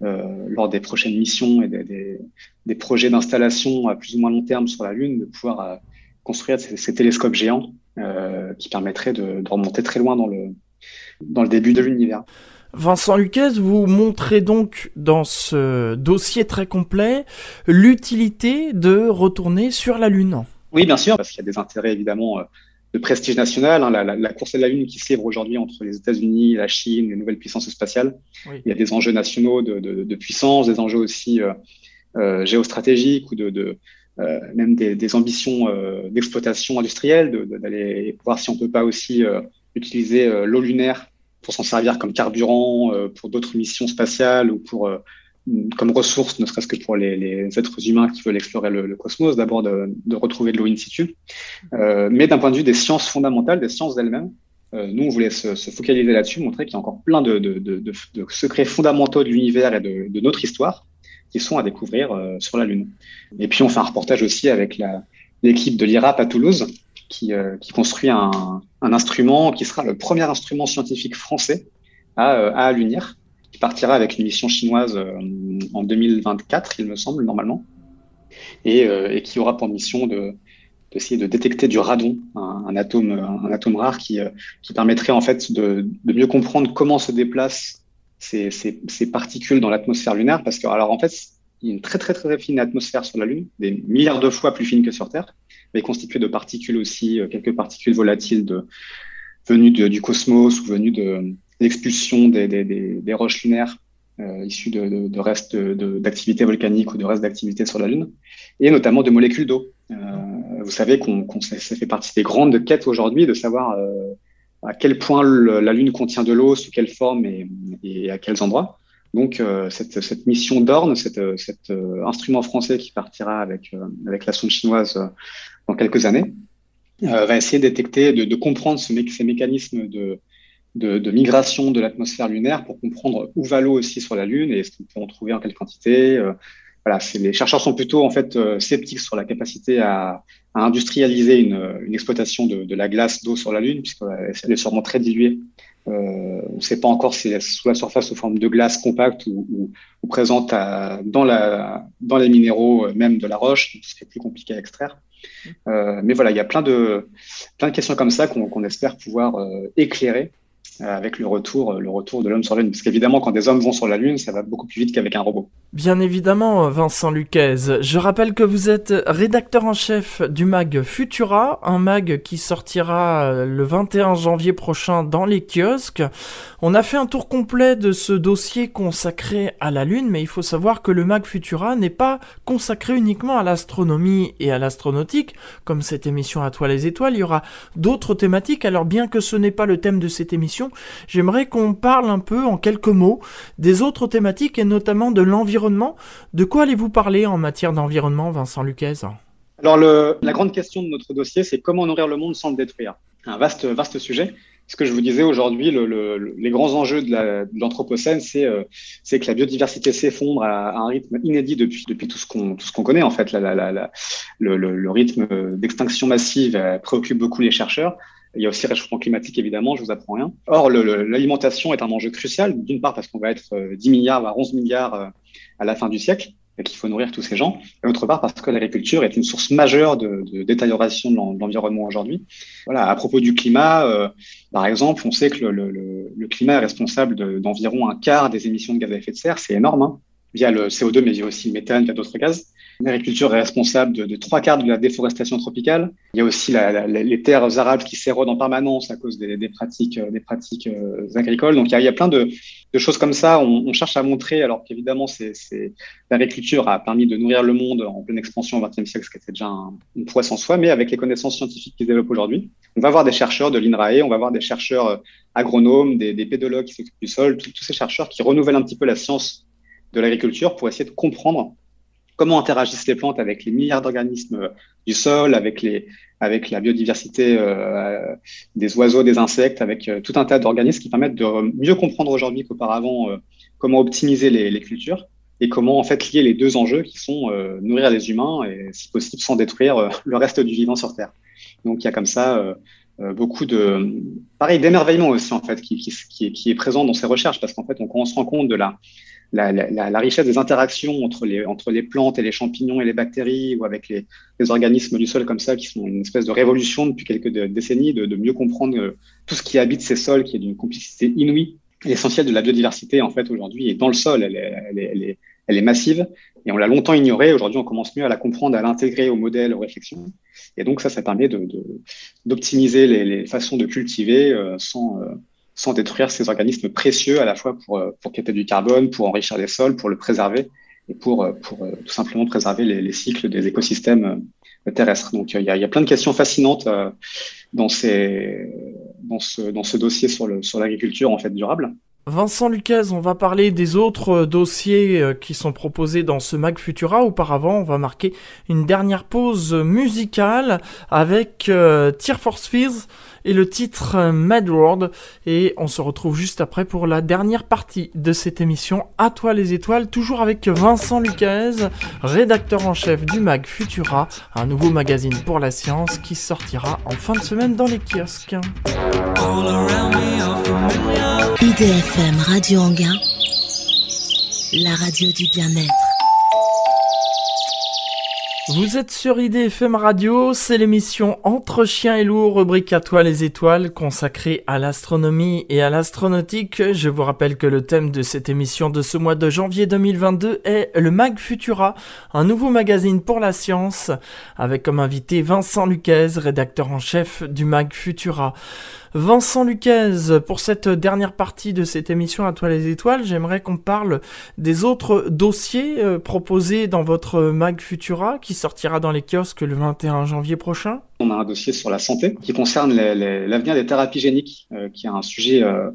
euh, lors des prochaines missions et des, projets d'installation à plus ou moins long terme sur la Lune, de pouvoir euh, construire ces, télescopes géants euh, qui permettraient de, remonter très loin dans le, dans le début de l'univers. Vincent Lucas, vous montrez donc dans ce dossier très complet l'utilité de retourner sur la Lune. Oui, bien sûr, parce qu'il y a des intérêts évidemment euh, de prestige national. Hein, la, course à la Lune qui se livre aujourd'hui entre les États-Unis, la Chine, les nouvelles puissances spatiales. Il y a des enjeux nationaux de, puissance, des enjeux aussi euh, euh, géostratégiques ou de, même des, ambitions d'exploitation industrielle, d'aller voir si on peut pas aussi utiliser l'eau lunaire pour s'en servir comme carburant euh, pour d'autres missions spatiales ou pour euh, comme ressource, ne serait-ce que pour les, êtres humains qui veulent explorer le, cosmos, d'abord de, retrouver de l'eau in situ. Euh, mais d'un point de vue des sciences fondamentales, des sciences elles-mêmes, nous, on voulait se, focaliser là-dessus, montrer qu'il y a encore plein de, de secrets fondamentaux de l'univers et de, notre histoire qui sont à découvrir sur la Lune. Et puis, on fait un reportage aussi avec l'équipe de l'IRAP à Toulouse, qui, euh, qui construit un, instrument qui sera le premier instrument scientifique français à, euh, à l'UNIR, qui partira avec une mission chinoise euh, en 2024, il me semble, normalement, et, qui aura pour mission de, d'essayer de détecter du radon, un, atome, atome rare qui, qui permettrait en fait de, de, mieux comprendre comment se déplacent ces, ces, ces particules dans l'atmosphère lunaire. Parce que, alors en fait, il y a une très très très fine atmosphère sur la Lune, des milliards de fois plus fine que sur Terre mais constitué de particules aussi, euh, quelques particules volatiles de, venues du cosmos ou venues de l'expulsion des, des, des, roches lunaires euh, issues de, de, restes d'activités volcaniques ou de restes d'activités sur la Lune, et notamment de molécules d'eau. Euh, vous savez qu'on ça fait partie des grandes quêtes aujourd'hui de savoir à quel point la Lune contient de l'eau, sous quelle forme et, et, à quels endroits. Donc cette, cette, mission d'Orne, cet instrument français qui partira avec, avec la sonde chinoise dans quelques années, euh, va essayer de détecter, de, comprendre ce ces mécanismes de, migration de l'atmosphère lunaire pour comprendre où va l'eau aussi sur la Lune et ce qu'on peut en trouver en quelle quantité. Euh, voilà, les chercheurs sont plutôt en fait euh, sceptiques sur la capacité à, industrialiser une, exploitation de, la glace d'eau sur la Lune, puisqu'elle est sûrement très diluée. Euh, on ne sait pas encore si elle est sous la surface sous forme de glace compacte ou, présente dans, les minéraux même de la roche, ce qui est plus compliqué à extraire. Euh, mais voilà, il y a plein de, plein de questions comme ça qu'on espère pouvoir euh, éclairer avec le retour, le retour de l'homme sur la Lune. Parce qu'évidemment, quand des hommes vont sur la Lune, ça va beaucoup plus vite qu'avec un robot. Bien évidemment, Vincent Luquez. Je rappelle que vous êtes rédacteur en chef du mag Futura, un mag qui sortira le 21 janvier prochain dans les kiosques. On a fait un tour complet de ce dossier consacré à la Lune, mais il faut savoir que le mag Futura n'est pas consacré uniquement à l'astronomie et à l'astronautique, comme cette émission à toi les étoiles, il y aura d'autres thématiques. Alors bien que ce n'est pas le thème de cette émission, j'aimerais qu'on parle un peu en quelques mots des autres thématiques et notamment de l'environnement de quoi allez-vous parler en matière d'environnement, Vincent Luquez Alors, la grande question de notre dossier, c'est comment nourrir le monde sans le détruire. Un vaste, vaste sujet. Ce que je vous disais aujourd'hui, les grands enjeux de l'Anthropocène, euh, c'est que la biodiversité s'effondre à, un rythme inédit depuis, depuis tout ce qu'on connaît. En fait, le, rythme d'extinction massive préoccupe beaucoup les chercheurs. Il y a aussi réchauffement climatique, évidemment, je vous apprends rien. Or, l'alimentation est un enjeu crucial, d'une part parce qu'on va être 10 euh, milliards, voire 11 milliards à la fin du siècle et qu'il faut nourrir tous ces gens. Et d'autre part, parce que l'agriculture est une source majeure de, de détérioration de l'environnement aujourd'hui. Voilà, à propos du climat, euh, par exemple, on sait que le climat est responsable d'environ un quart des émissions de gaz à effet de serre. C'est énorme, hein, via le CO2, mais via aussi le méthane, via d'autres gaz. L'agriculture est responsable de, trois quarts de la déforestation tropicale. Il y a aussi les terres arables qui s'érodent en permanence à cause des, pratiques, pratiques euh, agricoles. Donc il y, a, plein de, choses comme ça. On, cherche à montrer, alors qu'évidemment, l'agriculture a permis de nourrir le monde en pleine expansion au XXe siècle, ce qui était déjà un, une prouesse en soi, mais avec les connaissances scientifiques qui se développent aujourd'hui, on va voir des chercheurs de l'INRAE, on va voir des chercheurs euh, agronomes, des, des pédologues qui s'occupent du sol, tous ces chercheurs qui renouvellent un petit peu la science de l'agriculture pour essayer de comprendre comment interagissent les plantes avec les milliards d'organismes du sol, avec, les, avec la biodiversité euh, des oiseaux, des insectes, avec euh, tout un tas d'organismes qui permettent de mieux comprendre aujourd'hui qu'auparavant euh, comment optimiser les, cultures et comment en fait lier les deux enjeux qui sont nourrir les humains et si possible sans détruire le reste du vivant sur Terre. Donc il y a comme ça beaucoup de pareil d'émerveillement aussi en fait qui, est présent dans ces recherches parce qu'en fait on, on se rend compte de la la, la, la, richesse des interactions entre les, entre les plantes et les champignons et les bactéries ou avec les, les, organismes du sol comme ça qui sont une espèce de révolution depuis quelques décennies de, de mieux comprendre euh, tout ce qui habite ces sols qui est d'une complexité inouïe. L'essentiel de la biodiversité en fait aujourd'hui est dans le sol, elle est, elle est, elle est, elle est massive et on l'a longtemps ignorée. Aujourd'hui, on commence mieux à la comprendre, à l'intégrer au modèle, aux réflexions. Et donc ça, ça permet d'optimiser de, de, les, les, façons de cultiver euh, sans, euh, sans détruire ces organismes précieux à la fois pour, euh, pour capter du carbone, pour enrichir les sols, pour le préserver et pour, euh, pour euh, tout simplement préserver les, les, cycles des écosystèmes terrestres. Donc il y a, il y a plein de questions fascinantes dans, ces, dans, ce, dans ce dossier sur l'agriculture sur en fait durable. Vincent Lucas, on va parler des autres dossiers qui sont proposés dans ce Mag Futura. Auparavant, on va marquer une dernière pause musicale avec euh, Tear Force Fears et le titre euh, Mad World. Et on se retrouve juste après pour la dernière partie de cette émission À toi les étoiles, toujours avec Vincent Lucas, rédacteur en chef du Mag Futura, un nouveau magazine pour la science qui sortira en fin de semaine dans les kiosques. IDFM Radio Anguin, la radio du bien-être. Vous êtes sur IDFM Radio, c'est l'émission Entre chiens et loups, rubrique à toi les étoiles, consacrée à l'astronomie et à l'astronautique. Je vous rappelle que le thème de cette émission de ce mois de janvier 2022 est le Mag Futura, un nouveau magazine pour la science, avec comme invité Vincent Luquez, rédacteur en chef du Mag Futura. Vincent Lucas, pour cette dernière partie de cette émission à toi les étoiles, j'aimerais qu'on parle des autres dossiers euh, proposés dans votre Mag Futura qui sortira dans les kiosques le 21 janvier prochain. On a un dossier sur la santé qui concerne l'avenir des thérapies géniques, euh, qui est un sujet euh,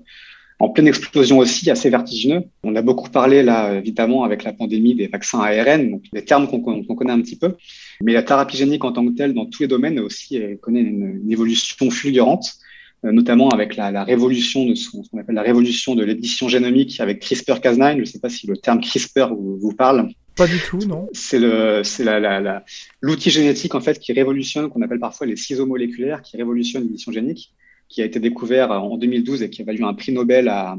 en pleine explosion aussi, assez vertigineux. On a beaucoup parlé là, évidemment, avec la pandémie des vaccins ARN, donc des termes qu'on qu connaît un petit peu. Mais la thérapie génique en tant que telle, dans tous les domaines, aussi connaît une, une évolution fulgurante. Euh, notamment avec la, la, révolution de ce qu'on appelle la révolution de l'édition génomique avec CRISPR-Cas9. Je ne sais pas si le terme CRISPR vous, vous parle. Pas du tout, non. C'est la, la, l'outil génétique en fait qui révolutionne, qu'on appelle parfois les ciseaux moléculaires, qui révolutionne l'édition génique, qui a été découvert en 2012 et qui a valu un prix Nobel à,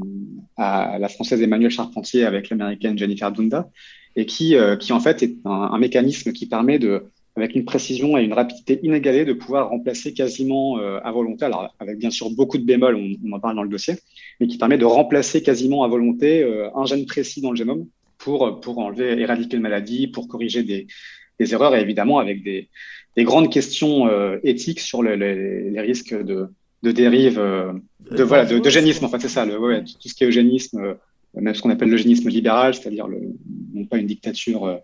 à la française Emmanuelle Charpentier avec l'américaine Jennifer Dunda, et qui, euh, qui en fait est un, un mécanisme qui permet de avec une précision et une rapidité inégalée de pouvoir remplacer quasiment euh, à volonté, alors avec bien sûr beaucoup de bémols, on, en parle dans le dossier, mais qui permet de remplacer quasiment à volonté euh, un gène précis dans le génome pour, pour enlever, éradiquer une maladie, pour corriger des, erreurs et évidemment avec des, des grandes questions euh, éthiques sur le, les, risques de, de dérive, de, voilà, de, génisme, en fait, c'est ça, tout ce qui est eugénisme, même ce qu'on appelle l'eugénisme libéral, c'est-à-dire non pas une dictature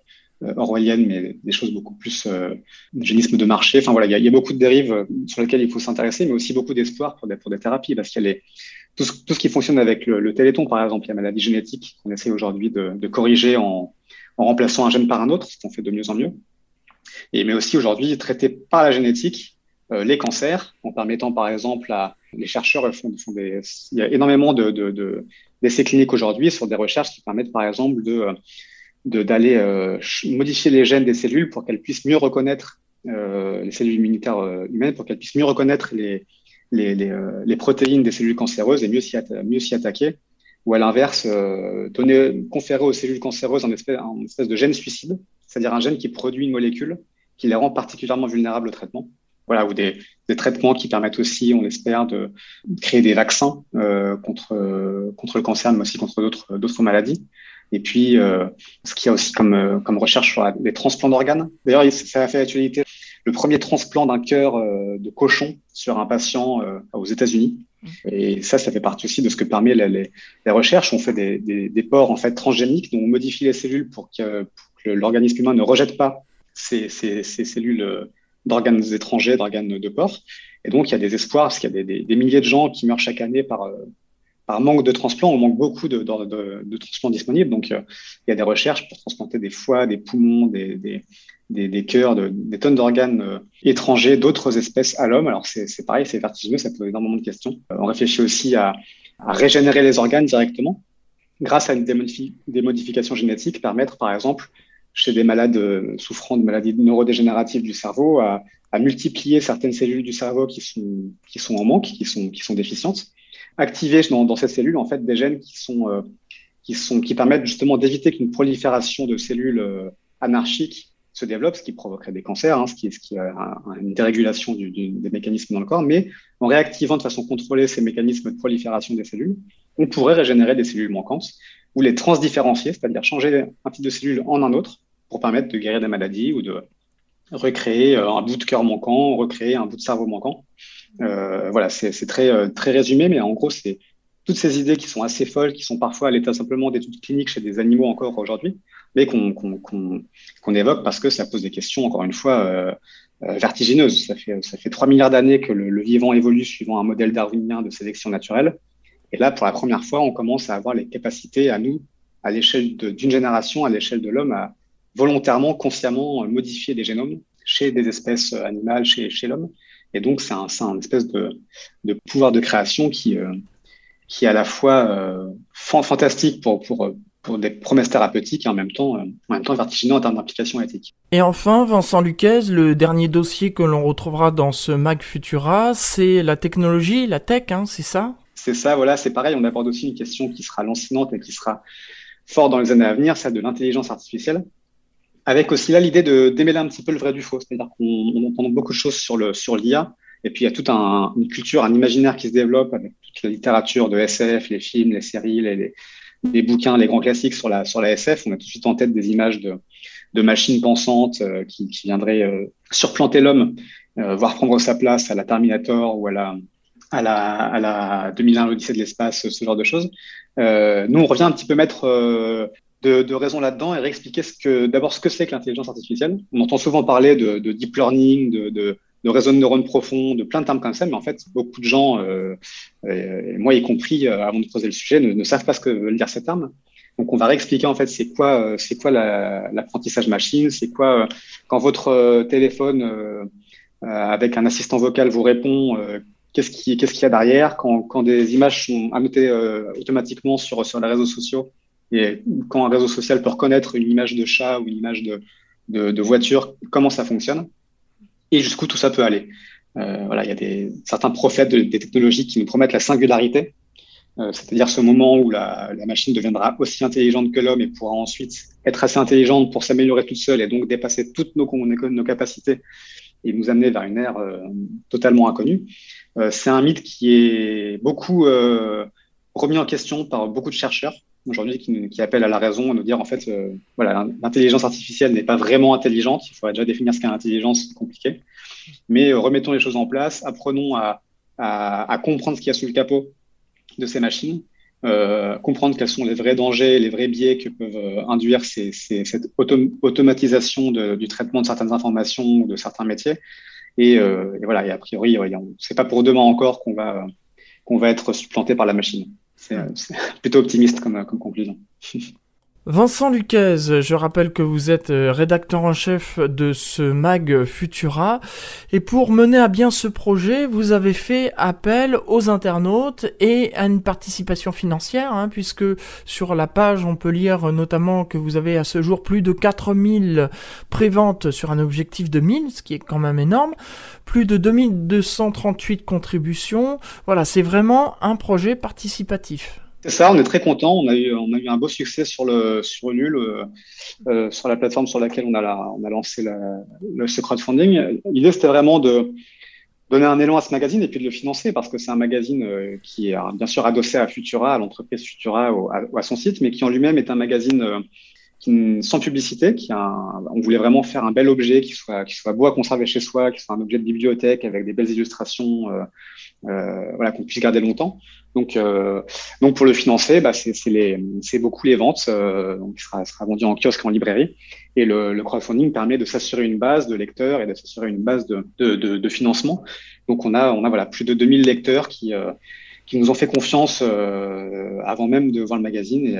orwellienne, mais des choses beaucoup plus euh, génisme de marché. Enfin voilà, il y, a, beaucoup de dérives euh, sur lesquelles il faut s'intéresser, mais aussi beaucoup d'espoir pour des, pour des thérapies, parce qu'il y a les, tout, ce, qui fonctionne avec le, téléthon, par exemple, il y a maladie génétique qu'on essaie aujourd'hui de, corriger en, remplaçant un gène par un autre, ce qu'on fait de mieux en mieux. Et, mais aussi aujourd'hui traiter par la génétique euh, les cancers, en permettant par exemple à les chercheurs font, font des, il y a énormément de, de, de d'essais cliniques aujourd'hui sur des recherches qui permettent par exemple de d'aller euh, modifier les gènes des cellules pour qu'elles puissent mieux reconnaître euh, les cellules immunitaires euh, humaines, pour qu'elles puissent mieux reconnaître les, les, les, euh, les, protéines des cellules cancéreuses et mieux s'y attaquer. Ou à l'inverse, euh, donner, conférer aux cellules cancéreuses un espèce, un espèce de gène suicide, c'est-à-dire un gène qui produit une molécule qui les rend particulièrement vulnérables au traitement. Voilà, ou des, des traitements qui permettent aussi, on espère, de créer des vaccins euh, contre, contre le cancer, mais aussi contre d'autres maladies. Et puis, euh, ce qu'il y a aussi comme, euh, comme recherche sur les transplants d'organes. D'ailleurs, ça a fait l'actualité. Le premier transplant d'un cœur euh, de cochon sur un patient aux États-Unis. Et ça, ça fait partie aussi de ce que permet les, les, les recherches. On fait des, des, des, porcs en fait transgéniques, dont on modifie les cellules pour que, pour que l'organisme humain ne rejette pas ces, ces, ces cellules d'organes étrangers, d'organes de porc. Et donc, il y a des espoirs parce qu'il y a des, milliers de gens qui meurent chaque année par par manque de transplants, on manque beaucoup de, de, transplants disponibles. Donc, il y a des recherches pour transplanter des foies, des poumons, des, cœurs, des tonnes d'organes étrangers d'autres espèces à l'homme. Alors, c'est pareil, c'est vertigineux, ça pose énormément de questions. on réfléchit aussi à, régénérer les organes directement grâce à des, modifications génétiques, permettre, par exemple, chez des malades euh, souffrant de maladies neurodégénératives du cerveau, à, multiplier certaines cellules du cerveau qui sont, en manque, qui sont déficientes, activer dans, ces cellules en fait des gènes qui sont, euh, qui sont qui permettent justement d'éviter qu'une prolifération de cellules euh, anarchiques se développe, ce qui provoquerait des cancers, hein, ce qui, ce qui a une dérégulation des mécanismes dans le corps. Mais en réactivant de façon contrôlée ces mécanismes de prolifération des cellules, on pourrait régénérer des cellules manquantes ou les transdifférencier, c'est-à-dire changer un type de cellule en un autre pour permettre de guérir des maladies ou de recréer euh, un bout de cœur manquant, recréer un bout de cerveau manquant. Euh, voilà, c'est très, euh, très résumé, mais en gros, c'est toutes ces idées qui sont assez folles, qui sont parfois à l'état simplement d'études cliniques chez des animaux encore aujourd'hui, mais qu'on évoque parce que ça pose des questions, encore une fois, vertigineuses. Ça fait, ça fait 3 milliards d'années que le, vivant évolue suivant un modèle darwinien de sélection naturelle. Et là, pour la première fois, on commence à avoir les capacités à nous, à l'échelle d'une génération, à l'échelle de l'homme, à volontairement, consciemment modifier des génomes chez des espèces animales, chez, chez l'homme. Et donc, c'est un, un, espèce de, de, pouvoir de création qui, euh, qui est à la fois euh, fantastique pour, pour, pour des promesses thérapeutiques et en même temps, euh, en même temps vertigineux en termes d'implication éthique. Et enfin, Vincent Luquez, le dernier dossier que l'on retrouvera dans ce Mag Futura, c'est la technologie, la tech, hein, c'est ça? C'est ça, voilà, c'est pareil. On aborde aussi une question qui sera lancinante et qui sera forte dans les années à venir, celle de l'intelligence artificielle. Avec aussi là l'idée de démêler un petit peu le vrai du faux, c'est-à-dire qu'on entend beaucoup de choses sur l'IA, et puis il y a toute un, une culture, un imaginaire qui se développe avec toute la littérature de SF, les films, les séries, les, bouquins, les grands classiques sur la, SF, on a tout de suite en tête des images de, machines pensantes euh, qui, qui, viendraient euh, surplanter l'homme, euh, voire prendre sa place à la Terminator ou à la, à la, à la 2001, l'Odyssée de l'espace, ce genre de choses. nous, on revient un petit peu mettre de, de raison là-dedans et réexpliquer ce que, d'abord ce que c'est que l'intelligence artificielle. On entend souvent parler de, de deep learning, de, de de de neurones profonds, de plein de termes comme ça, mais en fait, beaucoup de gens, euh, moi y compris, euh, avant de poser le sujet, ne, ne, savent pas ce que veulent dire ces termes. Donc, on va réexpliquer en fait c'est quoi, euh, c'est quoi l'apprentissage machine, c'est quoi quand votre téléphone avec un assistant vocal vous répond, qu'est-ce qui, qu'est-ce qu'il y a derrière, quand, quand des images sont annotées automatiquement sur sur les réseaux sociaux et quand un réseau social peut reconnaître une image de chat ou une image de, voiture, comment ça fonctionne et jusqu'où tout ça peut aller. Euh, voilà, il y a certains prophètes des technologies qui nous promettent la singularité, euh, c'est-à-dire ce moment où la, machine deviendra aussi intelligente que l'homme et pourra ensuite être assez intelligente pour s'améliorer toute seule et donc dépasser toutes nos, capacités et nous amener vers une ère euh, totalement inconnue. C'est un mythe qui est beaucoup remis en question par beaucoup de chercheurs aujourd'hui qui, qui appellent à la raison, à nous dire en fait, euh, voilà, l'intelligence artificielle n'est pas vraiment intelligente. Il faudrait déjà définir ce qu'est l'intelligence, c'est compliqué. Mais euh, remettons les choses en place, apprenons à, comprendre ce qu'il y a sous le capot de ces machines, euh, comprendre quels sont les vrais dangers, les vrais biais que peuvent euh, induire cette automatisation du traitement de certaines informations ou de certains métiers. Et, voilà, et a priori, c'est pas pour demain encore qu'on va qu'on va être supplanté par la machine. C'est *laughs* plutôt optimiste comme, comme conclusion. *laughs* Vincent Luquez, je rappelle que vous êtes euh, rédacteur en chef de ce mag Futura. Et pour mener à bien ce projet, vous avez fait appel aux internautes et à une participation financière, hein, puisque sur la page on peut lire notamment que vous avez à ce jour plus de 4000 préventes sur un objectif de 1000, ce qui est quand même énorme, plus de 2238 contributions, voilà, c'est vraiment un projet participatif. C'est ça, on est très content. On a eu, on a eu un beau succès sur le sur Ulule, euh, euh, sur la plateforme sur laquelle on a, la, on a lancé la, le, ce crowdfunding. L'idée, c'était vraiment de donner un élan à ce magazine et puis de le financer parce que c'est un magazine euh, qui est bien sûr adossé à Futura, à l'entreprise Futura, ou à, son site, mais qui en lui-même est un magazine qui, sans publicité, qui a on voulait vraiment faire un bel objet qui soit qui soit beau à conserver chez soi, qui soit un objet de bibliothèque avec des belles illustrations, euh, voilà qu'on puisse garder longtemps. Donc, euh, donc pour le financer, bah, c'est beaucoup les ventes, euh, donc il sera, sera vendu en kiosque, en librairie. Et le, le crowdfunding permet de s'assurer une base de lecteurs et de s'assurer une base de, de, de, de, financement. Donc on a, on a voilà, plus de 2000 lecteurs qui, euh, qui nous ont fait confiance avant même de voir le magazine. Et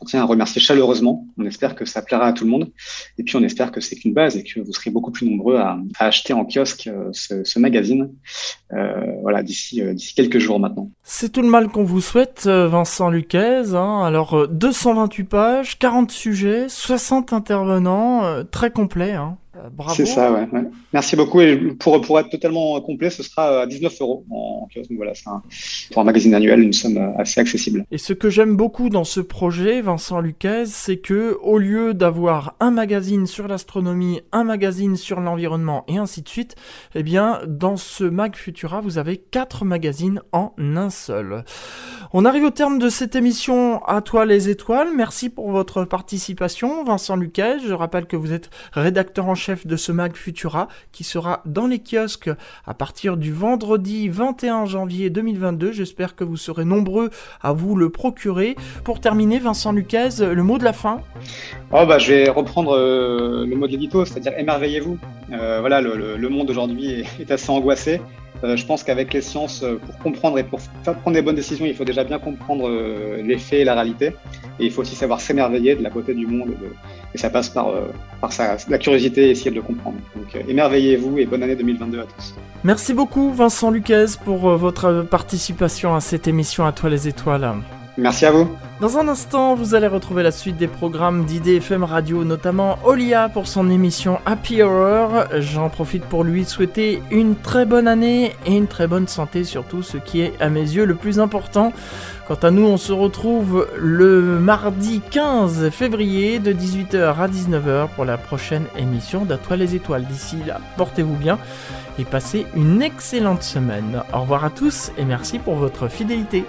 on tient à remercier chaleureusement. On espère que ça plaira à tout le monde. Et puis on espère que c'est qu'une base et que vous serez beaucoup plus nombreux à, acheter en kiosque ce, ce magazine. voilà, d'ici quelques jours maintenant. C'est tout le mal qu'on vous souhaite, Vincent Luquez. Hein. Alors 228 pages, 40 sujets, 60 intervenants, très complet. Hein. Euh, bravo. C'est ça, ouais, Merci beaucoup. Et pour, pour être totalement complet, ce sera à 19 euros en kiosque. Donc voilà, c'est pour un magazine annuel une somme assez accessible. Et ce que j'aime beaucoup dans ce projet, Vincent Luquez, c'est que au lieu d'avoir un magazine sur l'astronomie, un magazine sur l'environnement et ainsi de suite, eh bien, dans ce Mag Futura, vous avez quatre magazines en un seul. On arrive au terme de cette émission À toi les étoiles. Merci pour votre participation, Vincent Luquez. Je rappelle que vous êtes rédacteur en chef chef de ce mag Futura qui sera dans les kiosques à partir du vendredi 21 janvier 2022. J'espère que vous serez nombreux à vous le procurer. Pour terminer, Vincent Luquez, le mot de la fin oh bah, Je vais reprendre euh, le mot de l'édito, c'est-à-dire émerveillez-vous. Euh, voilà, le, monde aujourd'hui est, assez angoissé. Euh, je pense qu'avec les sciences, pour comprendre et pour prendre des bonnes décisions, il faut déjà bien comprendre les faits et la réalité. Et il faut aussi savoir s'émerveiller de la beauté du monde et ça passe par, euh, la curiosité et essayer de le comprendre. Donc euh, émerveillez-vous et bonne année 2022 à tous. Merci beaucoup Vincent Luquez pour euh, votre participation à cette émission À toi les étoiles. Merci à vous. Dans un instant, vous allez retrouver la suite des programmes d'IDFM Radio, notamment Olia pour son émission Happy Hour. J'en profite pour lui souhaiter une très bonne année et une très bonne santé, surtout ce qui est à mes yeux le plus important. Quant à nous, on se retrouve le mardi 15 février de 18h à 19h pour la prochaine émission d'Atoile les étoiles. D'ici là, portez-vous bien et passez une excellente semaine. Au revoir à tous et merci pour votre fidélité.